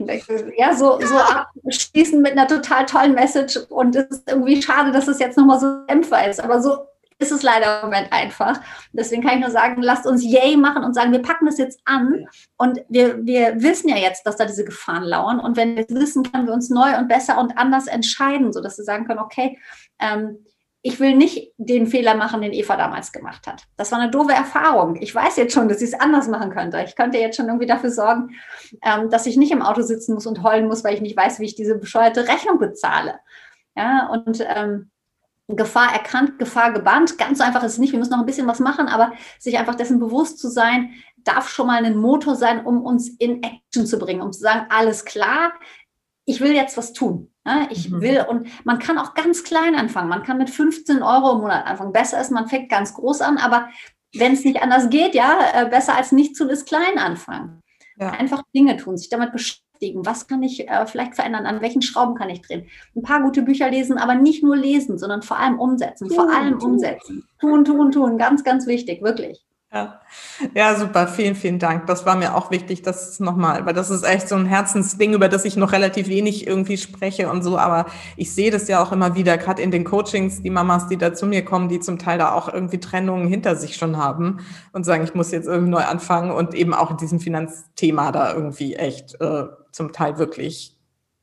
Ja, so, so abschließen mit einer total tollen Message. Und es ist irgendwie schade, dass es jetzt nochmal so Dämpfer ist. Aber so ist es leider im Moment einfach. Deswegen kann ich nur sagen, lasst uns yay machen und sagen, wir packen das jetzt an. Und wir, wir wissen ja jetzt, dass da diese Gefahren lauern. Und wenn wir es wissen, können wir uns neu und besser und anders entscheiden, sodass wir sagen können, okay, ähm, ich will nicht den Fehler machen, den Eva damals gemacht hat. Das war eine doofe Erfahrung. Ich weiß jetzt schon, dass ich es anders machen könnte. Ich könnte jetzt schon irgendwie dafür sorgen, ähm, dass ich nicht im Auto sitzen muss und heulen muss, weil ich nicht weiß, wie ich diese bescheuerte Rechnung bezahle. Ja, und ähm, Gefahr erkannt, Gefahr gebannt. Ganz so einfach ist es nicht. Wir müssen noch ein bisschen was machen, aber sich einfach dessen bewusst zu sein, darf schon mal ein Motor sein, um uns in Action zu bringen, um zu sagen, alles klar, ich will jetzt was tun. Ich mhm. will, und man kann auch ganz klein anfangen. Man kann mit 15 Euro im Monat anfangen. Besser ist, man fängt ganz groß an, aber wenn es nicht anders geht, ja, äh, besser als nicht zu ist klein anfangen. Ja. Einfach Dinge tun, sich damit beschäftigen. Was kann ich äh, vielleicht verändern? An welchen Schrauben kann ich drehen? Ein paar gute Bücher lesen, aber nicht nur lesen, sondern vor allem umsetzen. Tun, vor allem tun. umsetzen. Tun, tun, tun. Ganz, ganz wichtig, wirklich. Ja. super. Vielen, vielen Dank. Das war mir auch wichtig, das nochmal, weil das ist echt so ein Herzensding, über das ich noch relativ wenig irgendwie spreche und so. Aber ich sehe das ja auch immer wieder, gerade in den Coachings, die Mamas, die da zu mir kommen, die zum Teil da auch irgendwie Trennungen hinter sich schon haben und sagen, ich muss jetzt irgendwie neu anfangen und eben auch in diesem Finanzthema da irgendwie echt äh, zum Teil wirklich,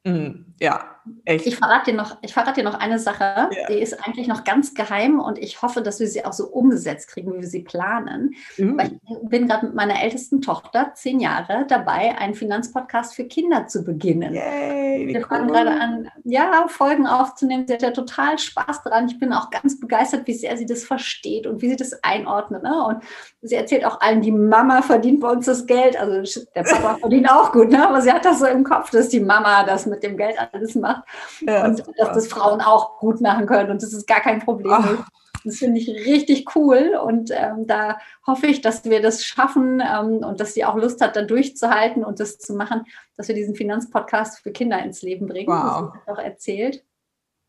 mh, hm, ja, echt. Ich verrate dir noch, ich verrate dir noch eine Sache, ja. die ist eigentlich noch ganz geheim und ich hoffe, dass wir sie auch so umgesetzt kriegen, wie wir sie planen. Mhm. Weil ich bin gerade mit meiner ältesten Tochter, zehn Jahre, dabei, einen Finanzpodcast für Kinder zu beginnen. Yay, wir fangen cool. gerade an, ja, Folgen aufzunehmen. Sie hat ja total Spaß dran. Ich bin auch ganz begeistert, wie sehr sie das versteht und wie sie das einordnet. Ne? Und sie erzählt auch allen, die Mama verdient bei uns das Geld. Also der Papa verdient auch gut, ne? aber sie hat das so im Kopf, dass die Mama das mit dem Geld alles macht ja, und dass das Frauen auch gut machen können und das ist gar kein Problem. Ach. Das finde ich richtig cool und ähm, da hoffe ich, dass wir das schaffen ähm, und dass sie auch Lust hat, da durchzuhalten und das zu machen, dass wir diesen Finanzpodcast für Kinder ins Leben bringen. Wow. Das auch erzählt.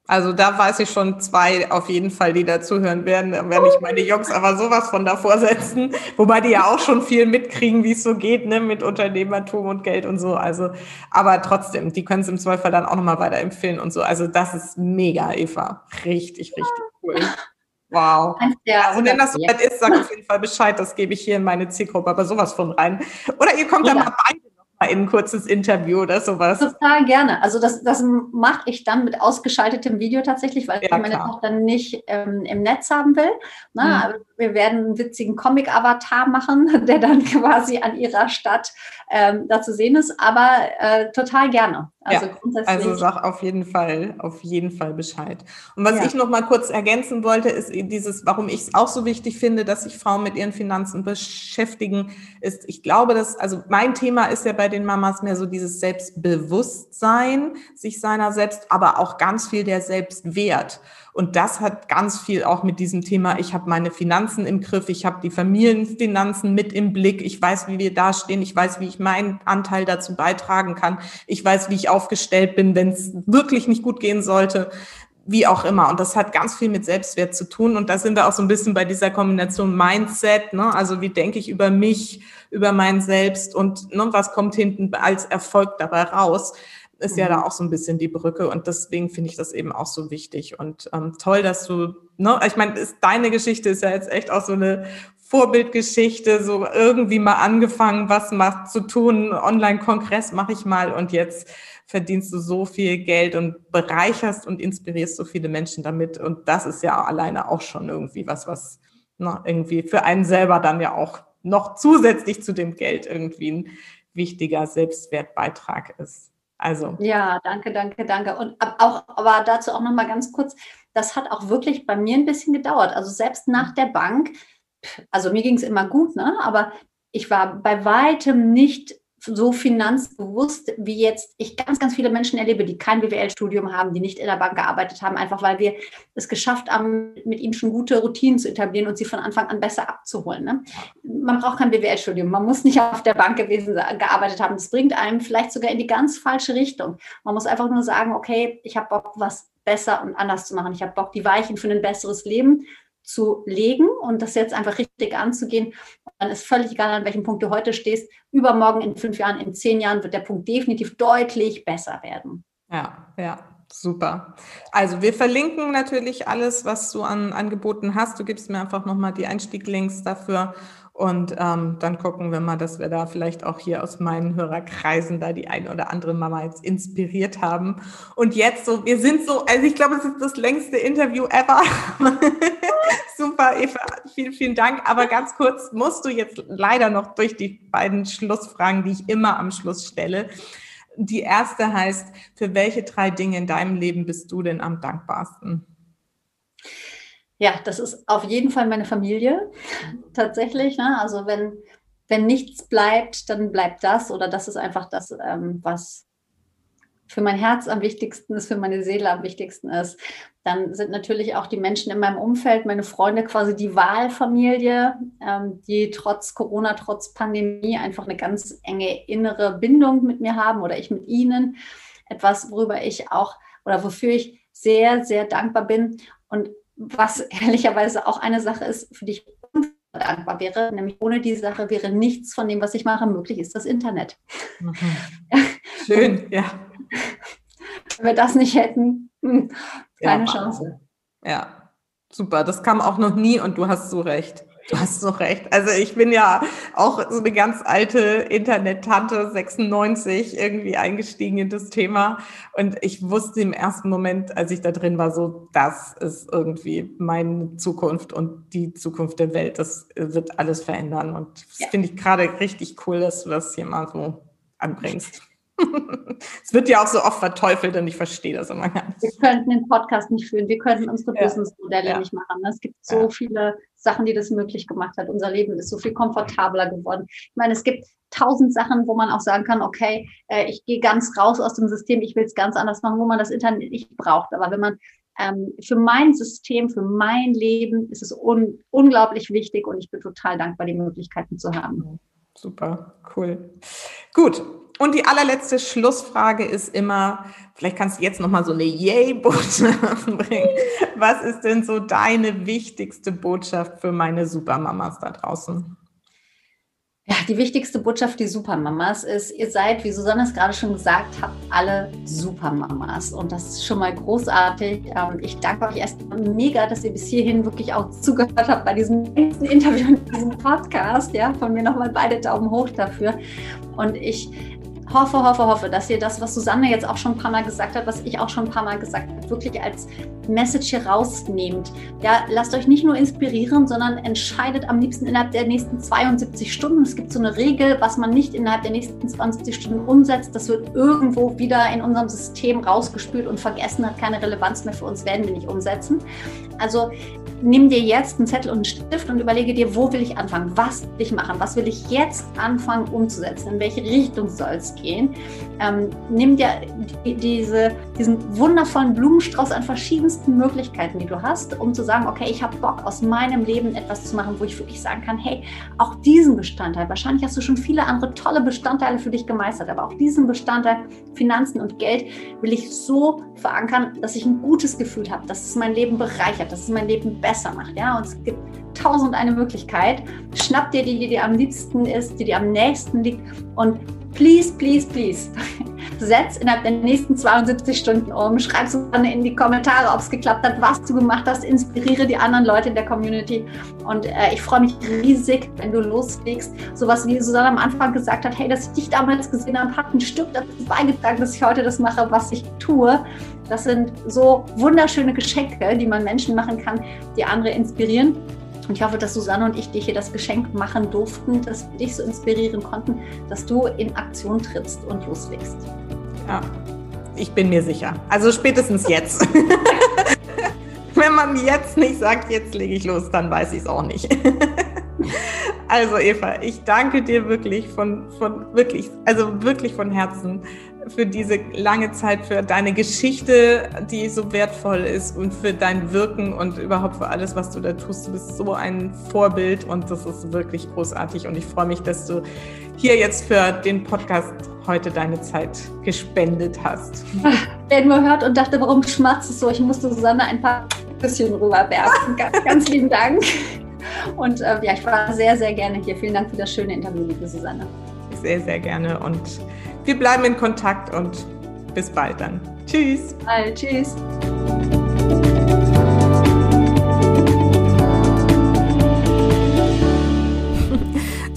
Also da weiß ich schon zwei auf jeden Fall, die dazuhören werden. Da werde ich meine Jungs aber sowas von davor setzen. Wobei die ja auch schon viel mitkriegen, wie es so geht, ne, mit Unternehmertum und Geld und so. Also, aber trotzdem, die können es im Zweifel dann auch nochmal weiterempfehlen und so. Also das ist mega, Eva. Richtig, richtig cool. Wow. Ja, also wenn das so weit ist, sag auf jeden Fall Bescheid. Das gebe ich hier in meine Zielgruppe, aber sowas von rein. Oder ihr kommt ja. dann mal beide in ein kurzes Interview oder sowas. Total gerne. Also das, das mache ich dann mit ausgeschaltetem Video tatsächlich, weil ja, ich meine Tochter nicht ähm, im Netz haben will. Na, mhm. Wir werden einen witzigen Comic-Avatar machen, der dann quasi an ihrer Stadt ähm, da zu sehen ist, aber äh, total gerne. Also, ja, also sag auf jeden Fall, auf jeden Fall Bescheid. Und was ja. ich noch mal kurz ergänzen wollte, ist dieses, warum ich es auch so wichtig finde, dass sich Frauen mit ihren Finanzen beschäftigen, ist, ich glaube, dass, also mein Thema ist ja bei den Mamas mehr so dieses Selbstbewusstsein, sich seiner selbst, aber auch ganz viel der Selbstwert. Und das hat ganz viel auch mit diesem Thema, ich habe meine Finanzen im Griff, ich habe die Familienfinanzen mit im Blick, ich weiß, wie wir dastehen, ich weiß, wie ich meinen Anteil dazu beitragen kann, ich weiß, wie ich aufgestellt bin, wenn es wirklich nicht gut gehen sollte wie auch immer. Und das hat ganz viel mit Selbstwert zu tun. Und da sind wir auch so ein bisschen bei dieser Kombination Mindset. Ne? Also wie denke ich über mich, über mein Selbst und ne, was kommt hinten als Erfolg dabei raus ist ja da mhm. auch so ein bisschen die Brücke und deswegen finde ich das eben auch so wichtig und ähm, toll, dass du, ne, ich meine, deine Geschichte ist ja jetzt echt auch so eine Vorbildgeschichte, so irgendwie mal angefangen, was macht zu tun, Online-Kongress mache ich mal und jetzt verdienst du so viel Geld und bereicherst und inspirierst so viele Menschen damit und das ist ja alleine auch schon irgendwie was, was ne, irgendwie für einen selber dann ja auch noch zusätzlich zu dem Geld irgendwie ein wichtiger Selbstwertbeitrag ist. Also. Ja, danke, danke, danke. Und auch, aber dazu auch nochmal ganz kurz, das hat auch wirklich bei mir ein bisschen gedauert. Also selbst nach der Bank, also mir ging es immer gut, ne? aber ich war bei weitem nicht so finanzbewusst, wie jetzt ich ganz, ganz viele Menschen erlebe, die kein BWL-Studium haben, die nicht in der Bank gearbeitet haben, einfach weil wir es geschafft haben, mit ihnen schon gute Routinen zu etablieren und sie von Anfang an besser abzuholen. Ne? Man braucht kein BWL-Studium, man muss nicht auf der Bank gewesen gearbeitet haben. Das bringt einem vielleicht sogar in die ganz falsche Richtung. Man muss einfach nur sagen, okay, ich habe Bock, was besser und anders zu machen. Ich habe Bock, die Weichen für ein besseres Leben zu legen und das jetzt einfach richtig anzugehen. dann ist völlig egal, an welchem Punkt du heute stehst. Übermorgen, in fünf Jahren, in zehn Jahren wird der Punkt definitiv deutlich besser werden. Ja, ja. Super. Also wir verlinken natürlich alles, was du an Angeboten hast. Du gibst mir einfach nochmal die Einstieglinks dafür und ähm, dann gucken wir mal, dass wir da vielleicht auch hier aus meinen Hörerkreisen da die ein oder andere Mama jetzt inspiriert haben. Und jetzt so, wir sind so, also ich glaube, es ist das längste Interview ever. Super, Eva, vielen, vielen Dank. Aber ganz kurz musst du jetzt leider noch durch die beiden Schlussfragen, die ich immer am Schluss stelle. Die erste heißt, für welche drei Dinge in deinem Leben bist du denn am dankbarsten? Ja, das ist auf jeden Fall meine Familie tatsächlich. Ne? Also wenn, wenn nichts bleibt, dann bleibt das oder das ist einfach das, ähm, was für mein Herz am wichtigsten ist, für meine Seele am wichtigsten ist. Dann sind natürlich auch die Menschen in meinem Umfeld, meine Freunde quasi die Wahlfamilie, ähm, die trotz Corona, trotz Pandemie einfach eine ganz enge innere Bindung mit mir haben oder ich mit ihnen. Etwas, worüber ich auch oder wofür ich sehr, sehr dankbar bin. Und was ehrlicherweise auch eine Sache ist, für die ich dankbar wäre, nämlich ohne die Sache wäre nichts von dem, was ich mache, möglich, ist das Internet. Mhm. Schön, ja. Wenn wir das nicht hätten, hm, keine ja, Chance. Ja, super. Das kam auch noch nie und du hast so recht. Du hast so recht. Also ich bin ja auch so eine ganz alte Internet-Tante, 96, irgendwie eingestiegen in das Thema. Und ich wusste im ersten Moment, als ich da drin war, so, das ist irgendwie meine Zukunft und die Zukunft der Welt. Das wird alles verändern. Und das ja. finde ich gerade richtig cool, dass du das hier mal so anbringst. Es wird ja auch so oft verteufelt und ich verstehe das immer gar nicht. Wir könnten den Podcast nicht führen, wir könnten unsere ja. Businessmodelle ja. nicht machen. Es gibt so ja. viele Sachen, die das möglich gemacht hat. Unser Leben ist so viel komfortabler geworden. Ich meine, es gibt tausend Sachen, wo man auch sagen kann, okay, äh, ich gehe ganz raus aus dem System, ich will es ganz anders machen, wo man das Internet nicht braucht. Aber wenn man ähm, für mein System, für mein Leben ist es un unglaublich wichtig und ich bin total dankbar, die Möglichkeiten zu haben. Super, cool. Gut, und die allerletzte Schlussfrage ist immer, vielleicht kannst du jetzt noch mal so eine Yay-Botschaft bringen. Was ist denn so deine wichtigste Botschaft für meine Supermamas da draußen? Ja, die wichtigste Botschaft die Supermamas ist, ihr seid, wie Susanne es gerade schon gesagt hat, alle Supermamas. Und das ist schon mal großartig. Ähm, ich danke euch erstmal mega, dass ihr bis hierhin wirklich auch zugehört habt bei diesem Interview in diesem Podcast. Ja, von mir nochmal beide Daumen hoch dafür. Und ich hoffe, hoffe, hoffe, dass ihr das, was Susanne jetzt auch schon ein paar Mal gesagt hat, was ich auch schon ein paar Mal gesagt habe, wirklich als Message hier rausnehmt. Ja, lasst euch nicht nur inspirieren, sondern entscheidet am liebsten innerhalb der nächsten 72 Stunden. Es gibt so eine Regel, was man nicht innerhalb der nächsten 20 Stunden umsetzt, das wird irgendwo wieder in unserem System rausgespült und vergessen, hat keine Relevanz mehr für uns, werden wir nicht umsetzen. Also nimm dir jetzt einen Zettel und einen Stift und überlege dir, wo will ich anfangen? Was will ich machen? Was will ich jetzt anfangen umzusetzen? In welche Richtung soll es gehen? Ähm, nimm dir die, diese, diesen wundervollen Blumenstrauß an verschiedensten Möglichkeiten, die du hast, um zu sagen, okay, ich habe Bock, aus meinem Leben etwas zu machen, wo ich wirklich sagen kann, hey, auch diesen Bestandteil, wahrscheinlich hast du schon viele andere tolle Bestandteile für dich gemeistert, aber auch diesen Bestandteil Finanzen und Geld will ich so verankern, dass ich ein gutes Gefühl habe, dass es mein Leben bereichert, dass es mein Leben besser macht. Ja, und es gibt tausend eine Möglichkeit. Schnapp dir die, die dir am liebsten ist, die dir am nächsten liegt und please, please, please, setz innerhalb der nächsten 72 Stunden um, schreib es dann in die Kommentare, ob es geklappt hat, was du gemacht hast, inspiriere die anderen Leute in der Community und äh, ich freue mich riesig, wenn du loslegst. Sowas wie Susanne am Anfang gesagt hat, hey, dass ich dich damals gesehen habe, hat ein Stück dazu beigetragen, dass ich heute das mache, was ich tue. Das sind so wunderschöne Geschenke, die man Menschen machen kann, die andere inspirieren. Und ich hoffe, dass Susanne und ich dir hier das Geschenk machen durften, dass wir dich so inspirieren konnten, dass du in Aktion trittst und loslegst. Ja, ich bin mir sicher. Also spätestens jetzt. Wenn man jetzt nicht sagt, jetzt lege ich los, dann weiß ich es auch nicht. also Eva, ich danke dir wirklich von, von wirklich, also wirklich von Herzen für diese lange Zeit, für deine Geschichte, die so wertvoll ist und für dein Wirken und überhaupt für alles, was du da tust. Du bist so ein Vorbild und das ist wirklich großartig und ich freue mich, dass du hier jetzt für den Podcast heute deine Zeit gespendet hast. Wer nur hört und dachte, warum schmatzt es so? Ich musste Susanne ein paar bisschen rüberwerfen. ganz, ganz lieben Dank. Und äh, ja, ich war sehr, sehr gerne hier. Vielen Dank für das schöne Interview, liebe Susanne. Sehr, sehr gerne. Und wir bleiben in Kontakt und bis bald dann. Tschüss. Bald. Tschüss.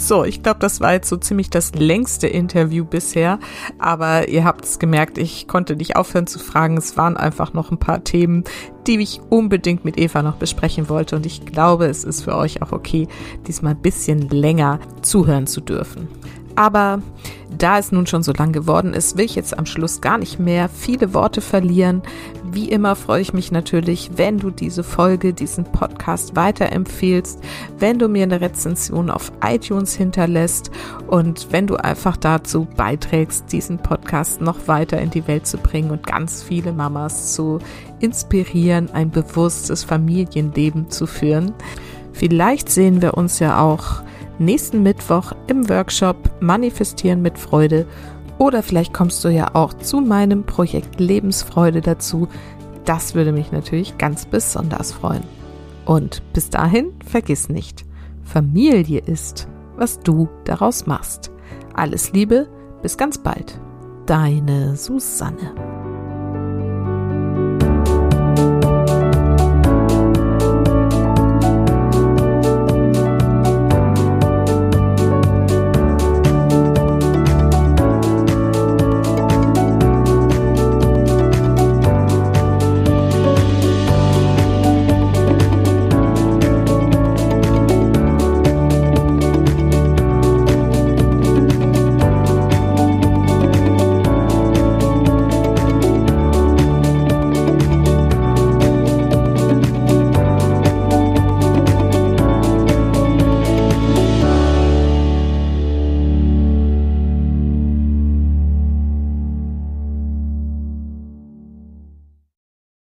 So, ich glaube, das war jetzt so ziemlich das längste Interview bisher. Aber ihr habt es gemerkt, ich konnte nicht aufhören zu fragen. Es waren einfach noch ein paar Themen, die ich unbedingt mit Eva noch besprechen wollte. Und ich glaube, es ist für euch auch okay, diesmal ein bisschen länger zuhören zu dürfen. Aber da es nun schon so lang geworden ist, will ich jetzt am Schluss gar nicht mehr viele Worte verlieren. Wie immer freue ich mich natürlich, wenn du diese Folge, diesen Podcast weiterempfehlst, wenn du mir eine Rezension auf iTunes hinterlässt und wenn du einfach dazu beiträgst, diesen Podcast noch weiter in die Welt zu bringen und ganz viele Mamas zu inspirieren, ein bewusstes Familienleben zu führen. Vielleicht sehen wir uns ja auch nächsten Mittwoch im Workshop Manifestieren mit Freude oder vielleicht kommst du ja auch zu meinem Projekt Lebensfreude dazu. Das würde mich natürlich ganz besonders freuen. Und bis dahin vergiss nicht, Familie ist, was du daraus machst. Alles Liebe, bis ganz bald. Deine Susanne.